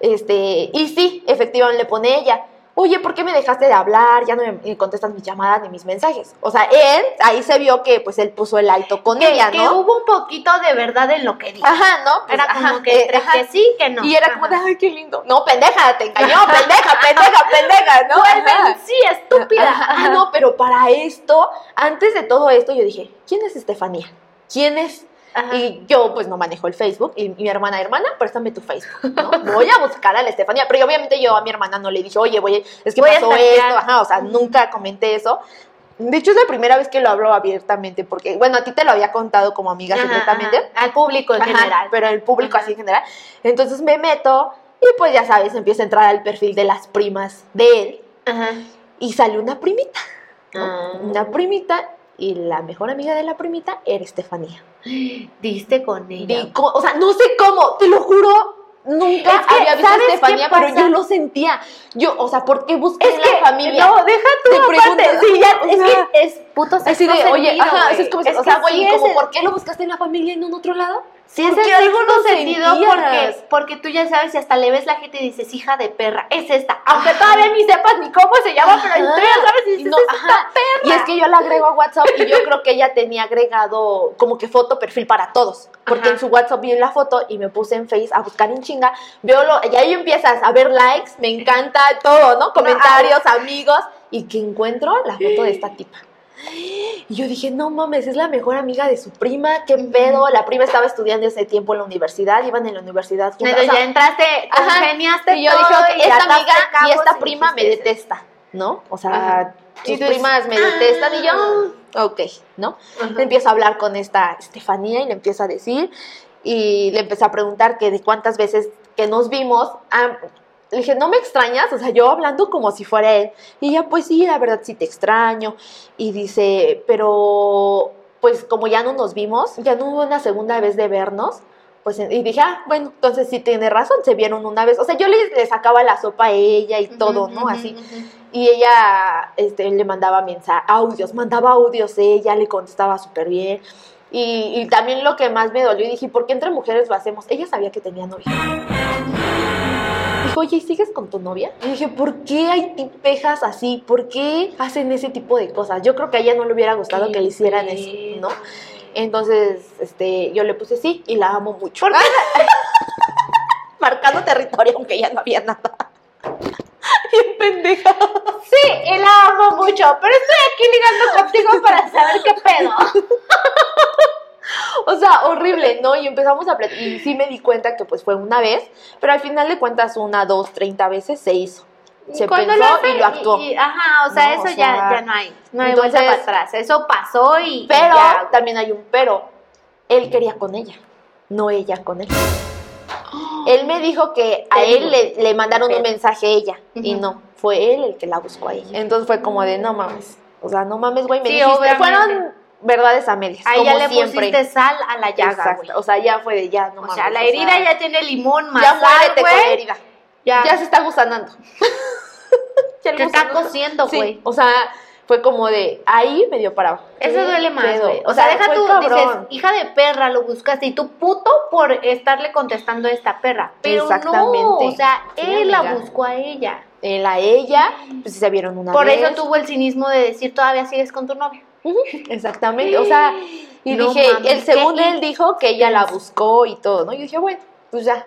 Este, y sí, efectivamente le pone ella, oye, ¿por qué me dejaste de hablar? Ya no me me contestas mis llamadas ni mis mensajes. O sea, él, ahí se vio que pues él puso el alto con que, ella, que ¿no? hubo un poquito de verdad en lo que dijo. Ajá, ¿no? Pues, Era como que eh, entre ajá. que sí, que no. Y era como de, ay, qué lindo. No, pendeja, te engañó, pendeja, pendeja, pendeja, ¿no? Sí, estúpida. Ah, no, pero para esto, antes de todo esto, yo dije, ¿quién es Estefanía? ¿Quién es? Ajá. Y yo, pues, no manejo el Facebook. Y mi hermana, hermana, préstame tu Facebook, ¿no? Voy a buscar a la Estefanía. Pero obviamente yo a mi hermana no le dije, oye, voy, es que Voy pasó esto. Ajá, o sea, nunca comenté eso. De hecho, es la primera vez que lo hablo abiertamente, porque, bueno, a ti te lo había contado como amiga Ajá, secretamente. ajá. Al público en general. Pero el público así en general. Entonces me meto y pues ya sabes, empiezo a entrar al perfil de las primas de él Ajá. y sale una primita. ¿no? Ah. Una primita y la mejor amiga de la primita era Estefanía. Diste con ella. Di o sea, no sé cómo, te lo juro. Nunca Es que, había visto a ¿sabes qué Estefanía, pero yo lo sentía. Yo, o sea, ¿por qué busqué Es en que, la familia? no, deja tú Te aparte. Sí, ya, es sea, que es puto Así sexto de, oye, sentido, ajá, es como, Es o sea, güey, sí ¿y es como el- por qué lo buscaste en la familia en otro lado? Sí, es ¿Por el no sentido porque, porque tú ya sabes y hasta le ves la gente y dices, hija de perra, es esta. Aunque todavía ni sepas ni cómo se llama, pero tú ya sabes y dices, no, es esta perra. Y es que yo la agrego a WhatsApp y yo creo que ella tenía agregado como que foto perfil para todos. Porque Ajá. en su WhatsApp vi la foto y me puse en Face a buscar en chinga. Veo lo, y ahí empiezas a ver likes, me encanta todo, ¿no? Comentarios, amigos. Y que encuentro la foto de esta tipa. Y yo dije, no mames, es la mejor amiga de su prima, qué pedo. La prima estaba estudiando ese tiempo en la universidad, iban en la universidad juntas. Entonces O sea, ya entraste, Ajá. y yo todo dije, y esta amiga y esta prima me detesta, ¿no? O sea, Ajá. sus Y primas me detestan y yo, ah. ok, ¿no? Ajá. Le empiezo a hablar con esta Estefanía y le empiezo a decir y le empecé a preguntar que de cuántas veces que nos vimos, ah, le dije, ¿no me extrañas? O sea, yo hablando como si fuera él. Y ella, pues sí, la verdad sí te extraño. Y dice, pero pues como ya no nos vimos, ya no hubo una segunda vez de vernos. Pues, y dije, ah, bueno, entonces sí tiene razón, se vieron una vez. O sea, yo le, le sacaba la sopa a ella y todo, ¿no? Así. Y ella este, le mandaba mensajes, audios, mandaba audios ella, le contestaba súper bien. Y, y también lo que más me dolió, y dije, ¿por qué entre mujeres lo hacemos? Ella sabía que tenía novia. Dijo, oye, ¿y sigues con tu novia? Y dije, ¿por qué hay tipejas así? ¿Por qué hacen ese tipo de cosas? Yo creo que a ella no le hubiera gustado Qué que le hicieran pedo. eso, ¿no? Entonces, este, yo le puse sí y la amo mucho. Marcando territorio, aunque ya no había nada. Bien pendeja. Sí, y la amo mucho, pero estoy aquí ligando contigo para saber qué pedo. O sea, horrible, ¿no? Y empezamos a platicar. Y sí me di cuenta que pues fue una vez, pero al final de cuentas, una, dos, treinta veces se hizo. Se Cuando pensó lo hace, y lo actuó. y- ajá, o sea, No, eso o ya, sea, ya no hay. No hay vuelta para atrás. Eso pasó y. Pero ya. también hay un pero. Él quería con ella, no ella con él. Él me dijo que a él le, le mandaron un mensaje a ella y no, fue él el que la buscó a ella. Entonces fue como de no mames. O sea, no mames, güey, me Sí, dijiste. obviamente. Fueron verdades a medias. Ahí como ya le siempre. pusiste sal a la llaga, Exacto. O sea, ya fue de ya, no O mames. sea, la o herida sea, ya tiene limón más Ya muérete con la herida. Ya, Ya se está gusanando. Ya te está cociendo, Sí, güey. o sea, fue como de ahí me dio para. Eso ¿Qué duele más, güey. O, sea, deja tú, dices, hija de perra, lo buscaste y tú puto por estarle contestando a esta perra. Pero no, Exactamente. o sea, Sí, él la buscó a ella. Él a ella, pues sí se vieron una Por vez. eso tuvo el cinismo de decir, todavía sigues con tu novia. Exactamente, o sea, y No dije, mames, él según él dijo que ella la buscó y todo, ¿no? Y dije, bueno, pues ya.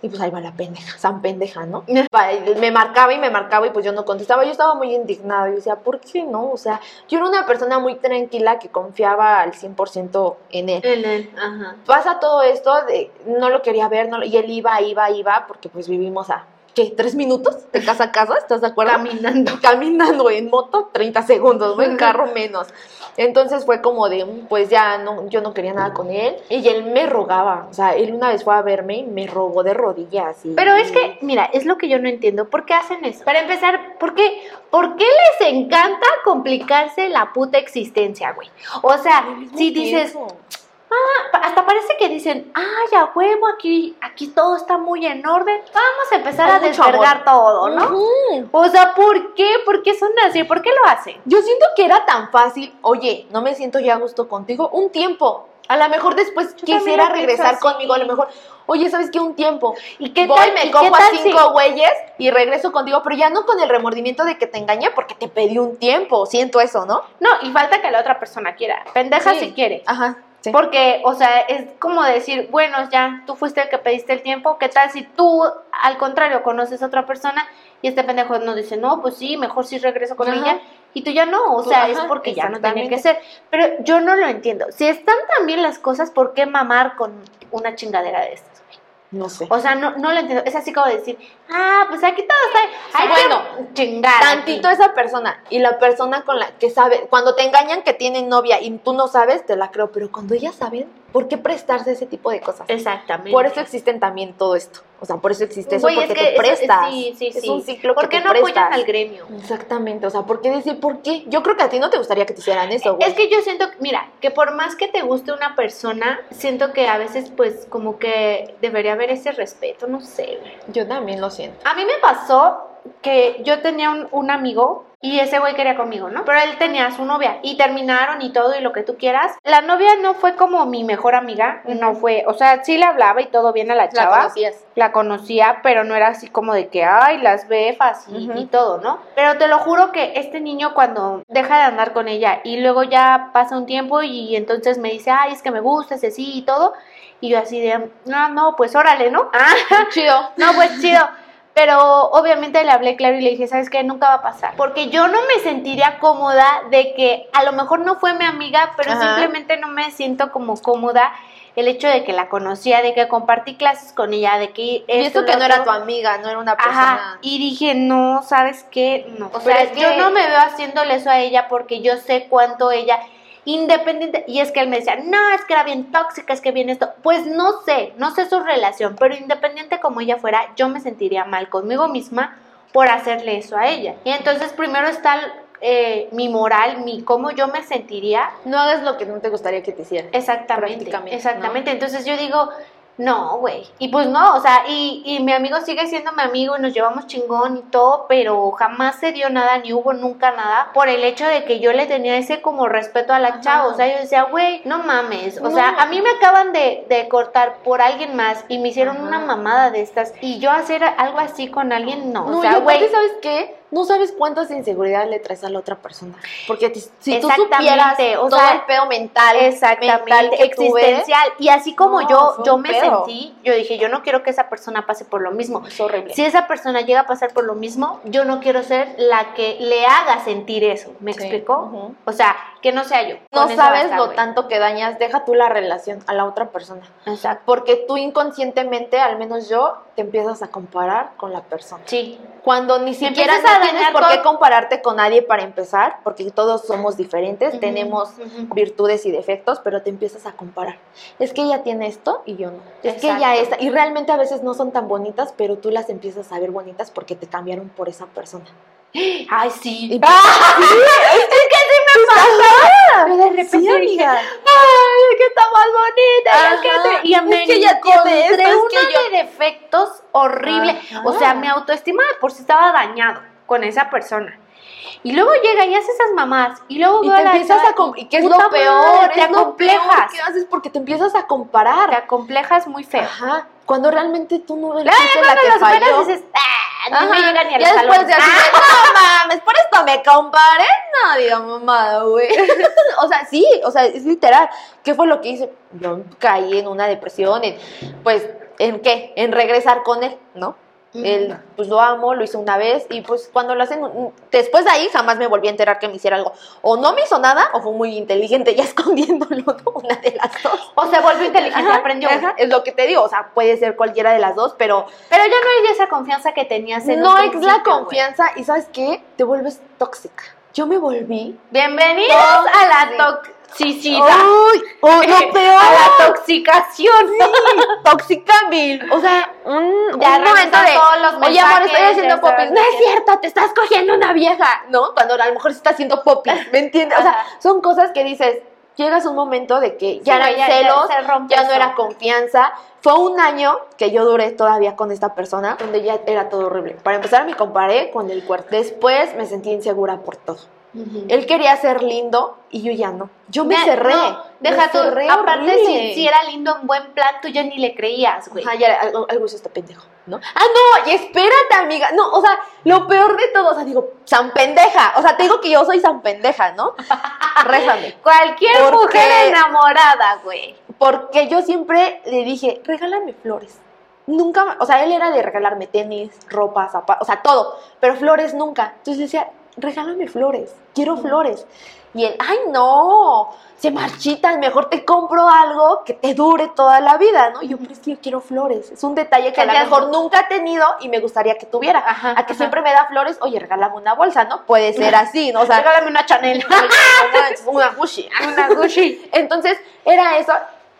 Y pues ahí va la pendeja, san pendeja, ¿no? Me marcaba y me marcaba y pues yo no contestaba. Yo estaba muy indignada. Yo decía, ¿por qué no? O sea, yo era una persona muy tranquila que confiaba al 100% en él. En él, ajá. Pasa todo esto, de, no lo quería ver, no, lo- y él iba, iba, iba, porque pues vivimos a, ¿qué? ¿Tres minutos de casa a casa? ¿Estás de acuerdo? Caminando. Caminando en moto, 30 segundos, ¿no? En carro menos. Entonces fue como de, pues ya no, yo no quería nada con él. Y él me rogaba, o sea, él una vez fue a verme y me rogó de rodillas. Y, Pero es que, mira, es lo que yo no entiendo. ¿Por qué hacen eso? Para empezar, ¿por qué, ¿por qué les encanta complicarse la puta existencia, güey? O sea, si dices, pa- hasta parece que dicen, ay, a huevo, aquí, aquí todo está muy en orden, vamos a empezar Hay a mucho desvergar todo, ¿no? O sea, ¿por qué? ¿Por qué son así? ¿Por qué lo hacen? Yo siento que era tan fácil, oye, no me siento ya a gusto contigo, un tiempo. A lo mejor después quisiera regresar conmigo, a lo mejor, oye, ¿sabes qué? Un tiempo. ¿Y qué Voy, tal? me cojo a si- cinco güeyes y regreso contigo, pero ya no con el remordimiento de que te engañé porque te pedí un tiempo. Siento eso, ¿no? No, y falta que la otra persona quiera. Pendeja Sí. si quiere. Ajá. Sí. Porque, o sea, es como decir, bueno, ya, tú fuiste el que pediste el tiempo, ¿qué tal si tú, al contrario, conoces a otra persona y este pendejo nos dice, no, pues sí, mejor sí regreso con Ajá. ella, y tú ya no, o Tú, sea, ajá, es porque ya no tenía que ser. Pero yo no lo entiendo. Si están tan bien las cosas, ¿por qué mamar con una chingadera de estas? No sé. O sea, no, no lo entiendo. Es así como decir, ah, pues aquí todo está. Hay Bueno, que chingar. Tantito aquí". esa persona y la persona con la que sabe, cuando te engañan que tienen novia y tú no sabes, te la creo, pero cuando ellas saben, ¿por qué prestarse ese tipo de cosas? Exactamente. Por eso existen también todo esto. O sea, por eso existe eso, es porque que te prestas. sí, sí, es sí. un ciclo ¿Por que qué te no apoyan prestas. al gremio? Exactamente, o sea, ¿por qué decir por qué? Yo creo que a ti no te gustaría que te hicieran eso, güey. Es que yo siento, mira, que por más que te guste una persona, siento que a veces pues como que debería haber ese respeto, no sé. Yo también lo siento. A mí me pasó que yo tenía un, un amigo Y ese güey quería conmigo, ¿no? Pero él tenía a su novia y terminaron y todo y lo que tú quieras. La novia no fue como mi mejor amiga, no fue, o sea, sí le hablaba y todo bien a la La chava. conocías. La conocía, pero no era así como de que, ay, las befas y, y todo, ¿no? Pero te lo juro que este niño cuando deja de andar con ella y luego ya pasa un tiempo y entonces me dice, ay, es que me gustas y así y todo. Y yo así de, no, no, pues órale, ¿no? Ah, Chido. no, pues chido. Pero obviamente le hablé claro y le dije, ¿sabes qué? Nunca va a pasar. Porque yo no me sentiría cómoda de que a lo mejor no fue mi amiga, pero Ajá. simplemente no me siento como cómoda el hecho de que la conocía, de que compartí clases con ella, de que... Y esto, eso que no era tu amiga, no era una Ajá, persona. y dije, no, ¿sabes qué? No. O Pero sea, es que- yo no me veo haciéndole eso a ella porque yo sé cuánto ella, independiente, y es que él me decía, no, es que era bien tóxica, es que bien esto. Pues no sé, no sé su relación, pero independiente como ella fuera, yo me sentiría mal conmigo misma por hacerle eso a ella. Y entonces primero está eh, mi moral, mi cómo yo me sentiría No hagas lo que no te gustaría que te hicieran. Exactamente, exactamente. Entonces yo digo, no, güey. Y pues no, o sea, y, y mi amigo sigue siendo mi amigo y nos llevamos chingón y todo, pero jamás se dio nada, ni hubo nunca nada, por el hecho de que yo le tenía ese como respeto a la Ajá. chava. O sea, yo decía, güey, no mames. O No. sea, a mí me acaban de, de cortar por alguien más y me hicieron Ajá. una mamada de estas. Y yo hacer algo así con alguien, no. No, o sea, güey. ¿sabes qué? No sabes cuántas inseguridades le traes a la otra persona. Porque si tú supieras o todo sea, el pedo mental, mental existencial. Y así como No, yo, yo me pedo. sentí, yo dije, yo no quiero que esa persona pase por lo mismo. es horrible. Si esa persona llega a pasar por lo mismo, yo no quiero ser la que le haga sentir eso. ¿Me Sí, explicó? ujú. O sea, que no sea yo. No sabes lo tanto que dañas, deja tú la relación a la otra persona. Exacto. Porque tú inconscientemente, al menos yo, te empiezas a comparar con la persona. Sí. Cuando ni siquiera tienes por qué compararte con nadie para empezar, porque todos somos diferentes, tenemos virtudes y defectos, pero te empiezas a comparar. Es que ella tiene esto y yo no. Es que ella esta. Y realmente a veces no son tan bonitas, pero tú las empiezas a ver bonitas porque te cambiaron por esa persona. Ay, sí. Y- Pero de repente Sí, dije, ay, es que está más bonita. Ajá, es que Y es me que ella tiene esto, es que yo- de defectos horrible. Ajá. O sea, mi autoestima de por sí estaba dañado con esa persona. Y luego llega y hace esas mamás. Y luego Y te la empiezas a y que es lo peor, madre, te es lo acomplejas. peor que haces porque te empiezas a comparar. Te acomplejas muy feo. Ajá, cuando realmente tú no ya la cuando que falló. dices, ah, no me llega ni a ya los después de así, de, no mames, por esto me comparé. No, diga mamada, güey. o sea, sí, o sea, es literal. ¿Qué fue lo que hice? Yo caí en una depresión, en, pues, ¿en qué? En regresar con él, ¿no? Él, pues lo amo, lo hizo una vez y pues cuando lo hacen, mm, después de ahí jamás me volví a enterar que me hiciera algo. O no me hizo nada o fue muy inteligente ya escondiéndolo, ¿no? Una de las dos. O se volvió inteligente, Ajá, aprendió. ajá, es lo que te digo, o sea, puede ser cualquiera de las dos, pero Pero ya no hay esa confianza que tenías en no es la confianza y ¿sabes qué? Te vuelves tóxica. Yo me volví Bienvenidos a la toxicidad. ¡Uy! ¡Oh, lo peor! A la toxicación. tóxica mil. O sea, un, Ya un momento de, todos los oye amor, estoy haciendo ya popis. No es cierto, te estás cogiendo una vieja, ¿no? Cuando a lo mejor se está haciendo popis, ¿me entiendes? O sea, son cosas que dices, llegas a un momento de que ya Sí, eran ya- ya celos, rompe ya no eso. era confianza. Fue un año que yo duré todavía con esta persona, donde ya era todo horrible. Para empezar, me comparé con el cuerpo. Después me sentí insegura por todo. Él quería ser lindo y yo ya no. Yo me cerré. no, deja me tú. cerré Aparte, si, si era lindo en buen plan, tú ya ni le creías, güey. Ajá, ya, algo, algo hizo este pendejo, ¿no? Ah, no, y espérate, amiga. No, o sea, lo peor de todo, o sea, digo, san pendeja. O sea, te digo que yo soy san pendeja, ¿no? Rézame. Cualquier Porque- mujer enamorada, güey. Porque yo siempre le dije, regálame flores. Nunca, o sea, él era de regalarme tenis, ropa, zapatos, o sea, todo, pero flores nunca. Entonces decía, regálame flores, quiero flores. Y él, ay, no, se marchitan, mejor te compro algo que te dure toda la vida, ¿no? Y yo, pero es que yo quiero flores. Es un detalle que a lo mejor nunca he tenido y me gustaría que tuviera. Ajá, a que ajá. siempre me da flores, oye, regálame una bolsa, ¿no? Puede ser así, ¿no? O sea, Regálame una Chanel. oye, una Gucci. una Gucci. Entonces, era eso.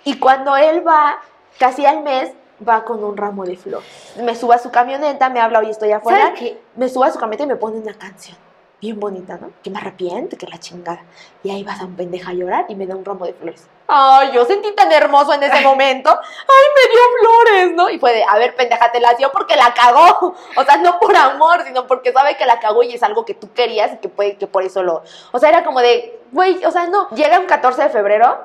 Y cuando él va, casi al mes, va con un ramo de flores. Me subo a su camioneta, me habla, oye, estoy afuera. Me subo a su camioneta y me pone una canción. Bien bonita, ¿no? Que me arrepiento, que la chingada. Y ahí vas a un pendeja a llorar y me da un ramo de flores. Ay, yo sentí tan hermoso en ese momento. Ay, me dio flores, ¿no? Y fue de, a ver, pendeja, te las dio porque la cagó. O sea, no por amor, sino porque sabe que la cagó y es algo que tú querías y que puede que por eso lo. O sea, era como de, güey, o sea, no. Llega un 14 de febrero.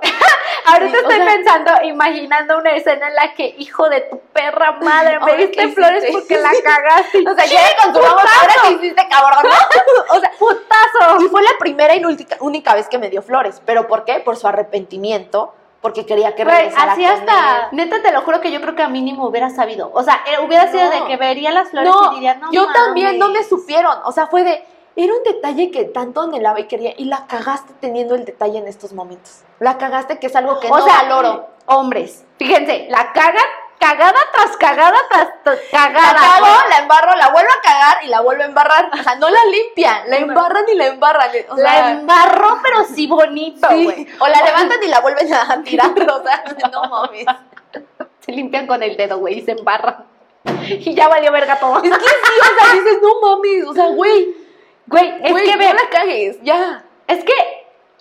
Ahorita Sí, o estoy sea- pensando, imaginando una escena en la que, hijo de tu perra madre, me diste ¿qué flores porque la cagaste. O sea, llega con su mamá, ahora que hiciste cabrón, ¿no? O sea, putazo. Y fue la primera y única, única vez que me dio flores. ¿Pero por qué? Por su arrepentimiento, porque quería que regresara así hasta, neta te lo juro que yo creo que a mínimo hubiera sabido. O sea, eh, hubiera sido No. de que vería las flores No, y diría, no yo también no me mames". supieron. O sea, fue de. Era un detalle que tanto anhelaba y quería. Y la cagaste teniendo el detalle en estos momentos. La cagaste que es algo que O no sea, valoro. hombres, fíjense, la cagan, cagada tras cagada tras tras La cagada. cago, la embarro, la vuelvo a cagar y la vuelvo a embarrar. O sea, no la limpian, la embarran y la embarran. O La sea, embarró, pero sí bonito, sí. güey. O la levantan y la vuelven a tirar. O sea, no mames. Se limpian con el dedo, güey, y se embarran. Y ya valió verga todo. Es que sí, o sea, dices, no mames. O sea, güey. Güey, es güey, que no ve, la cagues, ya. es que,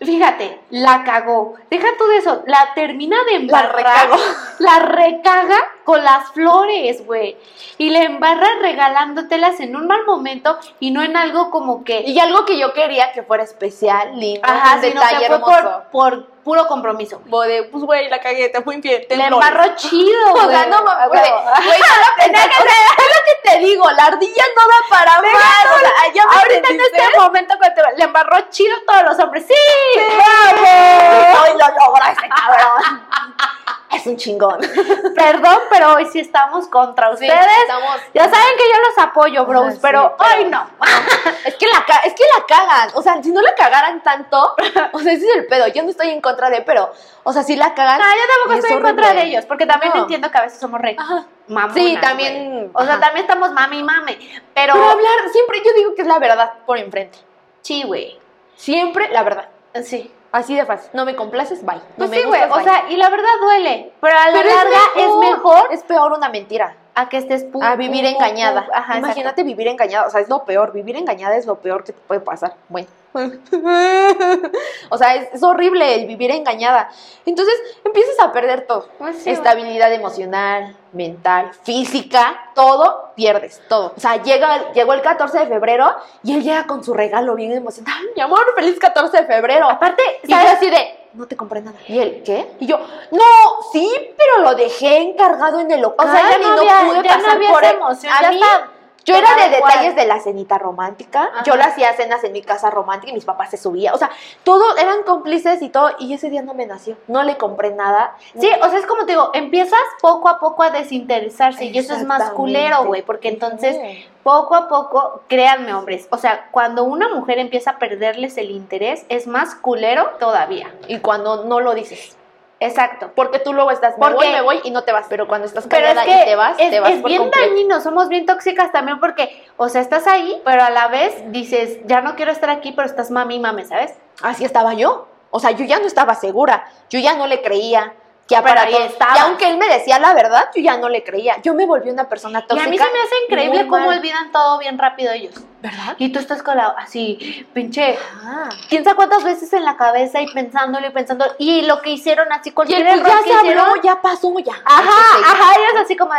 fíjate, la cagó. Deja tú de eso, la termina de La embarrar. recagó. La recaga con las flores, güey. Y la embarra regalándotelas en un mal momento y no en algo como que. Y algo que yo quería que fuera especial, lindo, Ajá, un sino detalle que fue hermoso. por, por puro compromiso. Como de, pues güey, la cagué, te fui infiel. Le embarró chido, güey. O sea, no mames, güey. Güey, no lo que te digo, la ardilla no da para más. O sea, Ahorita en este momento le embarró chido a todos los hombres. ¡Sí! Hoy lo logró ese cabrón. Es un chingón. Perdón, pero hoy sí estamos contra Sí, ustedes. estamos- Ya saben que yo los apoyo, bros, Ah, sí, pero, hoy no. Es que, la, es que la cagan. O sea, si no la cagaran tanto, o sea, ese es el pedo. Yo no estoy en contra de, pero, o sea, si la cagan. No, yo tampoco estoy en contra de ellos, porque también No. entiendo que a veces somos re Ajá. mamonas, Sí, también, O sea, ajá. también estamos mami y mame. Pero, Pero hablar, siempre yo digo que es la verdad por enfrente. sí, güey. Siempre la verdad. Sí. Así de fácil. No me complaces, bye. No Pues me sí, güey. O bye. sea, y la verdad duele. Pero a la Pero larga es mejor, Es peor una mentira. A que estés A vivir engañada. Ajá, Imagínate vivir engañada. O sea, es lo peor. Vivir engañada es lo peor que te puede pasar. Bueno. o sea, es, es horrible el vivir engañada. Entonces empiezas a perder todo. Pues sí, Estabilidad emocional, mental, física, todo pierdes, todo. O sea, llega, llegó el 14 de febrero y él llega con su regalo bien emocionado. Mi amor, feliz 14 de febrero. Aparte, Y yo ¿sabes? así de, no te compré nada. ¿Y él qué? Y yo, no, sí, pero lo dejé encargado en el O local sea, ya y no no había, pude ya no pasar había por esa él. emoción. A ya mí, está yo era de detalles de la cenita romántica. Ajá. Yo le hacía cenas en mi casa romántica y mis papás se subían. O sea, todos eran cómplices y todo. Y ese día no me nació. No le compré nada. Sí, o sea, es como te digo, empiezas poco a poco a desinteresarse y eso es más culero, güey, porque entonces poco a poco, créanme hombres, o sea, cuando una mujer empieza a perderles el interés, es más culero todavía. Y cuando no lo dices. Exacto. Porque tú luego estás, me Porque- voy, me voy y no te vas. Pero cuando estás es callada que y te vas, es, te vas es por bien completo. dañino, somos bien tóxicas también porque, o sea, estás ahí, pero a la vez dices, ya no quiero estar aquí, pero estás mami, mame, ¿sabes? Así estaba yo. O sea, yo ya no estaba segura. Yo ya no le creía. Que para ahí estabas. Y aunque él me decía la verdad, yo ya no le creía. Yo me volví una persona Y tóxica. a mí se me hace increíble cómo mal. olvidan todo bien rápido ellos. ¿Verdad? Y tú estás con la, así, pinche, Ah. quién sabe cuántas veces en la cabeza y pensándolo y pensando, y lo que hicieron así, Y cualquier él, pues, error ya que se habló, ya pasó, ya. Ajá, ajá, ellos así como,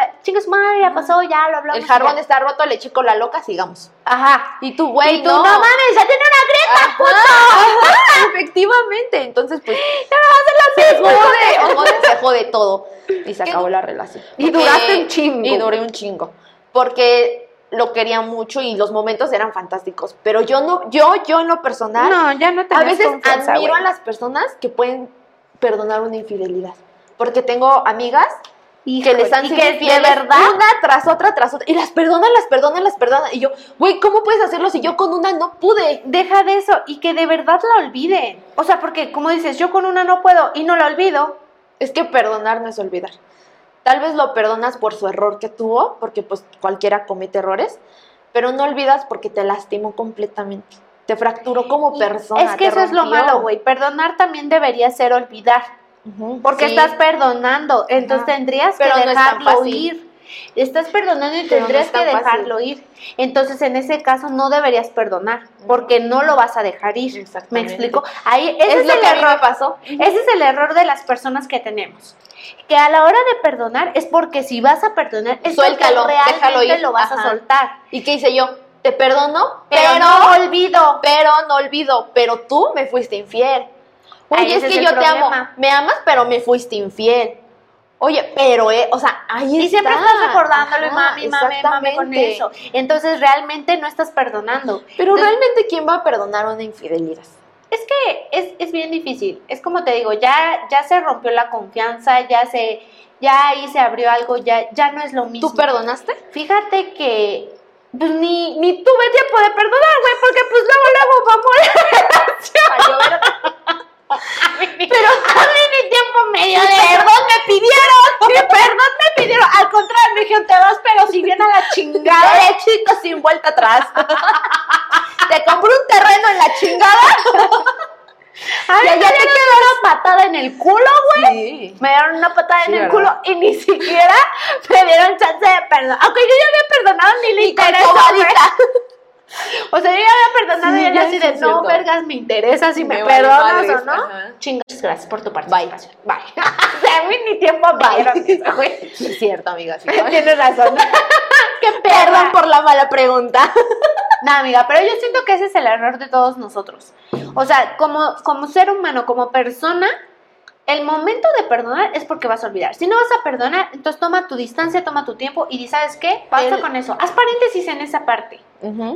su madre, ya pasó, ya lo hablamos. El y jarbón ya". está roto, le chico la loca, sigamos. Ajá. Y tú, güey, y no. no. mames, ya tiene una grieta. Ajá, efectivamente. Entonces, pues, se jode, se jode, se jode todo. Y se acabó la relación. Y Porque- duraste un chingo. Y duré un chingo. Porque lo quería mucho y los momentos eran fantásticos. Pero yo no, yo, yo en lo personal, No, ya no a veces admiro a las personas que pueden perdonar una infidelidad. Porque tengo amigas que Híjole, les han sido que infieles de verdad una tras otra tras otra y las perdonan, las perdonan, las perdonan y yo, güey, ¿cómo puedes hacerlo si yo con una no pude? deja de eso y que de verdad la olviden. O sea, porque como dices, yo con una no puedo y no la olvido. Es que perdonar no es olvidar. Tal vez lo perdonas por su error que tuvo, porque pues cualquiera comete errores, pero no olvidas porque te lastimó completamente. Te fracturó como persona. es que eso es lo malo, güey. Perdonar también debería ser olvidar. Porque sí. estás perdonando. Entonces Ajá. tendrías que dejarlo ir. Estás perdonando y Pero tendrías que fácil. dejarlo ir. Entonces, en ese caso, no deberías perdonar, porque no lo vas a dejar ir. ¿Me explico? Ahí, ese Es es, lo el que a mí me error. pasó. Ese es el error de las personas que tenemos. Que a la hora de perdonar es porque si vas a perdonar es Suéltalo, porque déjalo realmente ir. lo vas a soltar. ¿Y qué hice yo? Te perdono, Pero, pero, no olvido. pero no olvido, pero tú me fuiste infiel. Ahí Oye, es que yo te amo. Me amas, pero me fuiste infiel. Oye, pero, eh, o sea, ahí Y está. siempre estás recordándolo y mami, mami, mami con eso. Entonces realmente no estás perdonando. Pero Entonces, realmente, ¿quién va a perdonar una infidelidad? Es que es, es bien difícil. Es como te digo, ya, ya se rompió la confianza, ya se, ya ahí se abrió algo, ya, ya no es lo mismo. ¿Tú perdonaste? Fíjate que pues ni, ni tuve tiempo de perdonar, güey, porque pues luego, luego vamos Pero a mí ni tiempo me dio de perdón me pidieron, perdón me pidieron. Al contrario, me dijeron, te vas, pero si bien a la chingada. Derechito, sin vuelta atrás. te compré un terreno en la chingada. Ay, me ya te dieron una patada en el culo, güey. Sí. Me dieron una patada Sí, en el ¿verdad? culo y ni siquiera me dieron chance de perdonar. Aunque yo ya había perdonado, ni le Y O sea, yo ya había perdonado Sí, y ella así sí de, no, cierto. vergas, me interesa si me, Me vale perdonas madres, o no. ajá. Chingas, gracias por tu Bye. participación. Bye. o sea, a mí ni tiempo Bye. güey. Es cierto, amiga. Sí, Tienes razón. Qué Perdón por la mala pregunta. No, amiga, pero yo siento que ese es el error de todos nosotros. O sea, como, como ser humano, como persona, el momento de perdonar es porque vas a olvidar. Si no vas a perdonar, entonces toma tu distancia, toma tu tiempo y di, ¿sabes qué? El- con eso. Haz paréntesis en esa parte.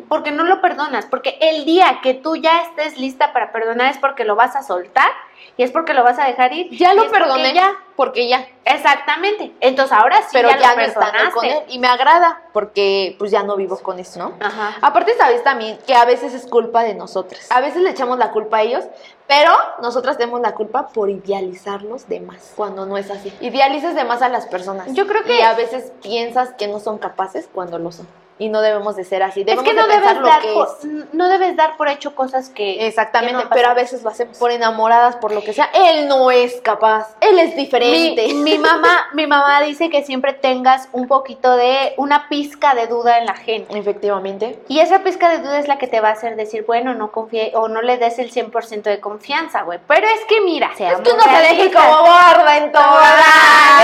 Porque no lo perdonas. Porque el día que tú ya estés lista para perdonar es porque lo vas a soltar y es porque lo vas a dejar ir. Ya lo es porque perdoné. Ya. Porque ya. Exactamente. Entonces ahora sí pero ya, ya, lo perdonaste. con él. Y me agrada. Porque pues ya no vivo con eso, ¿no? Ajá. Aparte, sabes también que a veces es culpa de nosotras. A veces le echamos la culpa a ellos, pero nosotras tenemos la culpa por idealizarlos de más, cuando no es así. Idealizas de más a las personas. Yo creo que- Y a veces piensas que no son capaces cuando lo son. Y no debemos de ser así. Es que no de debes, lo dar que por, es. no debes dar por hecho cosas que... Exactamente, que no pero a veces lo hacemos por enamoradas, por lo que sea. Él no es capaz, él es diferente. Mi, mi mamá, mi mamá dice que siempre tengas un poquito de, una pizca de duda en la gente. Efectivamente. Y esa pizca de duda es la que te va a hacer decir, bueno, no confíe o no le des el 100% de confianza, güey. Pero es que mira, Es seamos que uno se deje realistas. como gorda en todo.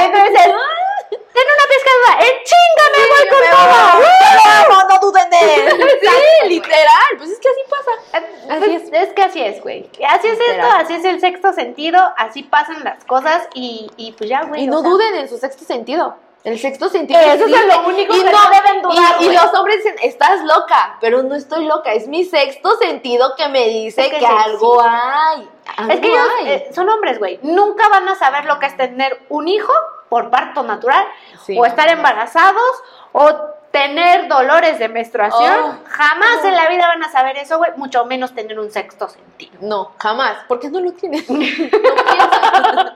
Entonces, ten una duda. ¡En chinga me voy con Me todo! No, no duden de él. Sí, literal. Pues es que así pasa. Así es. es que así es, güey. Así es esto, así es el sexto sentido, así pasan las cosas y, y pues ya, güey. Y no sea, duden en su sexto sentido. El sexto sentido. Eso es lo único y que no deben dudar, Y, los hombres dicen, estás loca, pero no estoy loca. Es mi sexto sentido que me dice Es que que, sí algo hay. Algo Es que ellos hay. eh, son hombres, güey. Nunca van a saber lo que es tener un hijo por parto natural, Sí. o estar embarazados, o tener dolores de menstruación. Oh. Jamás en la vida van a saber eso, güey. Mucho menos tener un sexto sentido. No, jamás, porque no lo tienes. No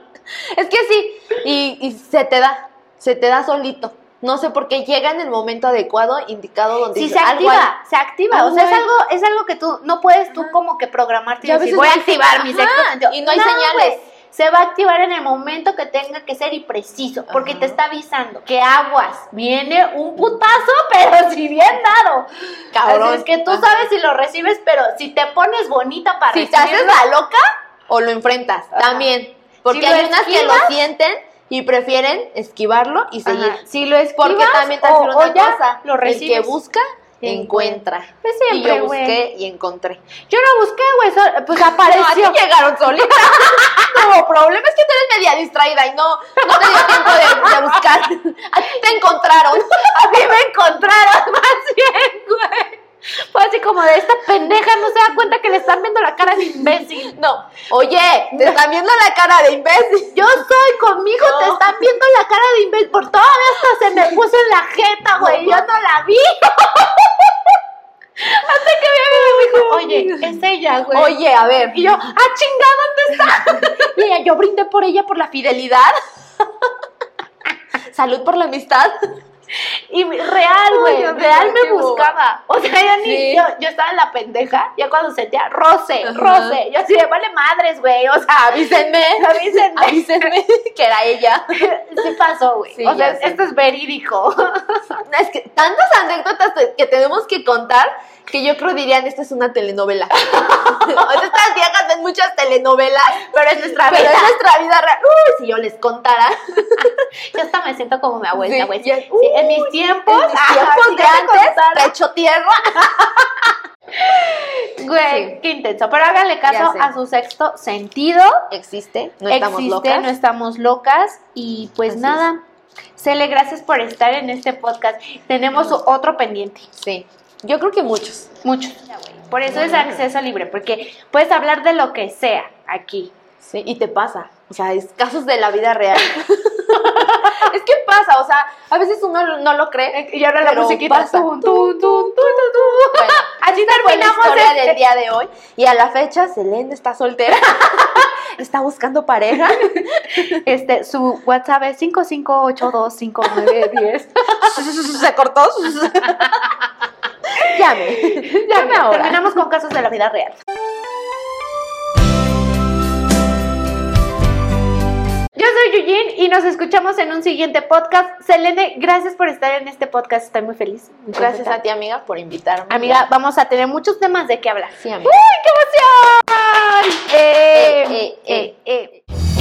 es que sí, y, y se te da, se te da solito. No sé por qué llega en el momento adecuado, indicado donde Sí, se activa, se activa. O sea, es algo, es algo que tú no puedes tú como que programarte y, decir, veces voy a activar mi sexto sentido. y no hay No, señales. Se va a activar en el momento que tenga que ser y preciso, porque Ajá. te está avisando que aguas, viene un putazo, pero si bien dado. Cabrón. Así es que tú sabes si lo recibes, pero si te pones bonita para Si te haces la loca o lo enfrentas, Ajá. también. Porque Si hay unas que lo sienten y prefieren esquivarlo y seguir. Ajá, si lo esquivas Porque también te o- una cosa, lo el que busca, encuentra. Pues y siempre, yo güey. busqué y encontré. Yo no busqué, güey, pues No, a apareció. ti llegaron solitas. no, problema es que tú eres media distraída y no, no te dio tiempo de, de buscar. A ti te encontraron. A mí me encontraron más bien, güey. Fue así como de esta pendeja no se da cuenta que le están viendo la cara de imbécil. No, oye, te están viendo la cara de imbécil. Yo soy conmigo, No. te están viendo la cara de imbécil. Por todavía hasta se me puso en la jeta, güey. No, yo no la vi. hasta que mi amigo me dijo, oye, es ella, güey. Oye, a ver. Y yo, ah, chinga, ¿dónde está? y ella, yo brindé por ella por la fidelidad. Salud por la amistad. Y real, güey, real me boba. buscaba. O sea, ya ni, Sí. yo, yo estaba en la pendeja, ya cuando sentía roce, Ajá. roce. Yo así de vale madres, güey. O sea, Avísenme. avísenme. Avísenme que era ella. Sí pasó, güey. Sí, o sea, sé. esto es verídico. Es que tantas anécdotas que tenemos que contar que yo creo dirían, esta es una telenovela. estas viejas ven muchas telenovelas, Pero es nuestra pero vida. es nuestra vida real. Uy, si yo les contara. Yo hasta me siento como mi abuelita, Sí, güey. Sí, en mis tiempos, En mis ajá, tiempos si de antes, pecho tierra. Güey, Sí. qué intenso. Pero háganle caso a su sexto sentido. Existe, no estamos Existe, locas. no estamos locas. Y pues Así nada, Cele, gracias por estar en este podcast. Tenemos otro pendiente. Sí, yo creo que muchos. Muchos. Por eso es acceso libre, porque puedes hablar de lo que sea aquí. Sí, y te pasa. O sea, es casos de la vida real. es que pasa, o sea, a veces uno no lo cree. Y ahora pasa. Tun, tun. Bueno, Así fue la terminamos historia este- del día de hoy. Y a la fecha, Selene está soltera. está buscando pareja. Este, su WhatsApp es 55825910. Se cortó. Llame. Llame ahora. Terminamos con casos de la vida real. Yo soy Eugene y nos escuchamos en un siguiente podcast. Selene, gracias por estar en este podcast. Estoy muy feliz. Gracias a ti, amiga, por invitarme. Amiga, vamos a tener muchos temas de qué hablar. Sí, amiga. ¡Uy, qué emoción! eh. eh, eh. eh, eh. eh.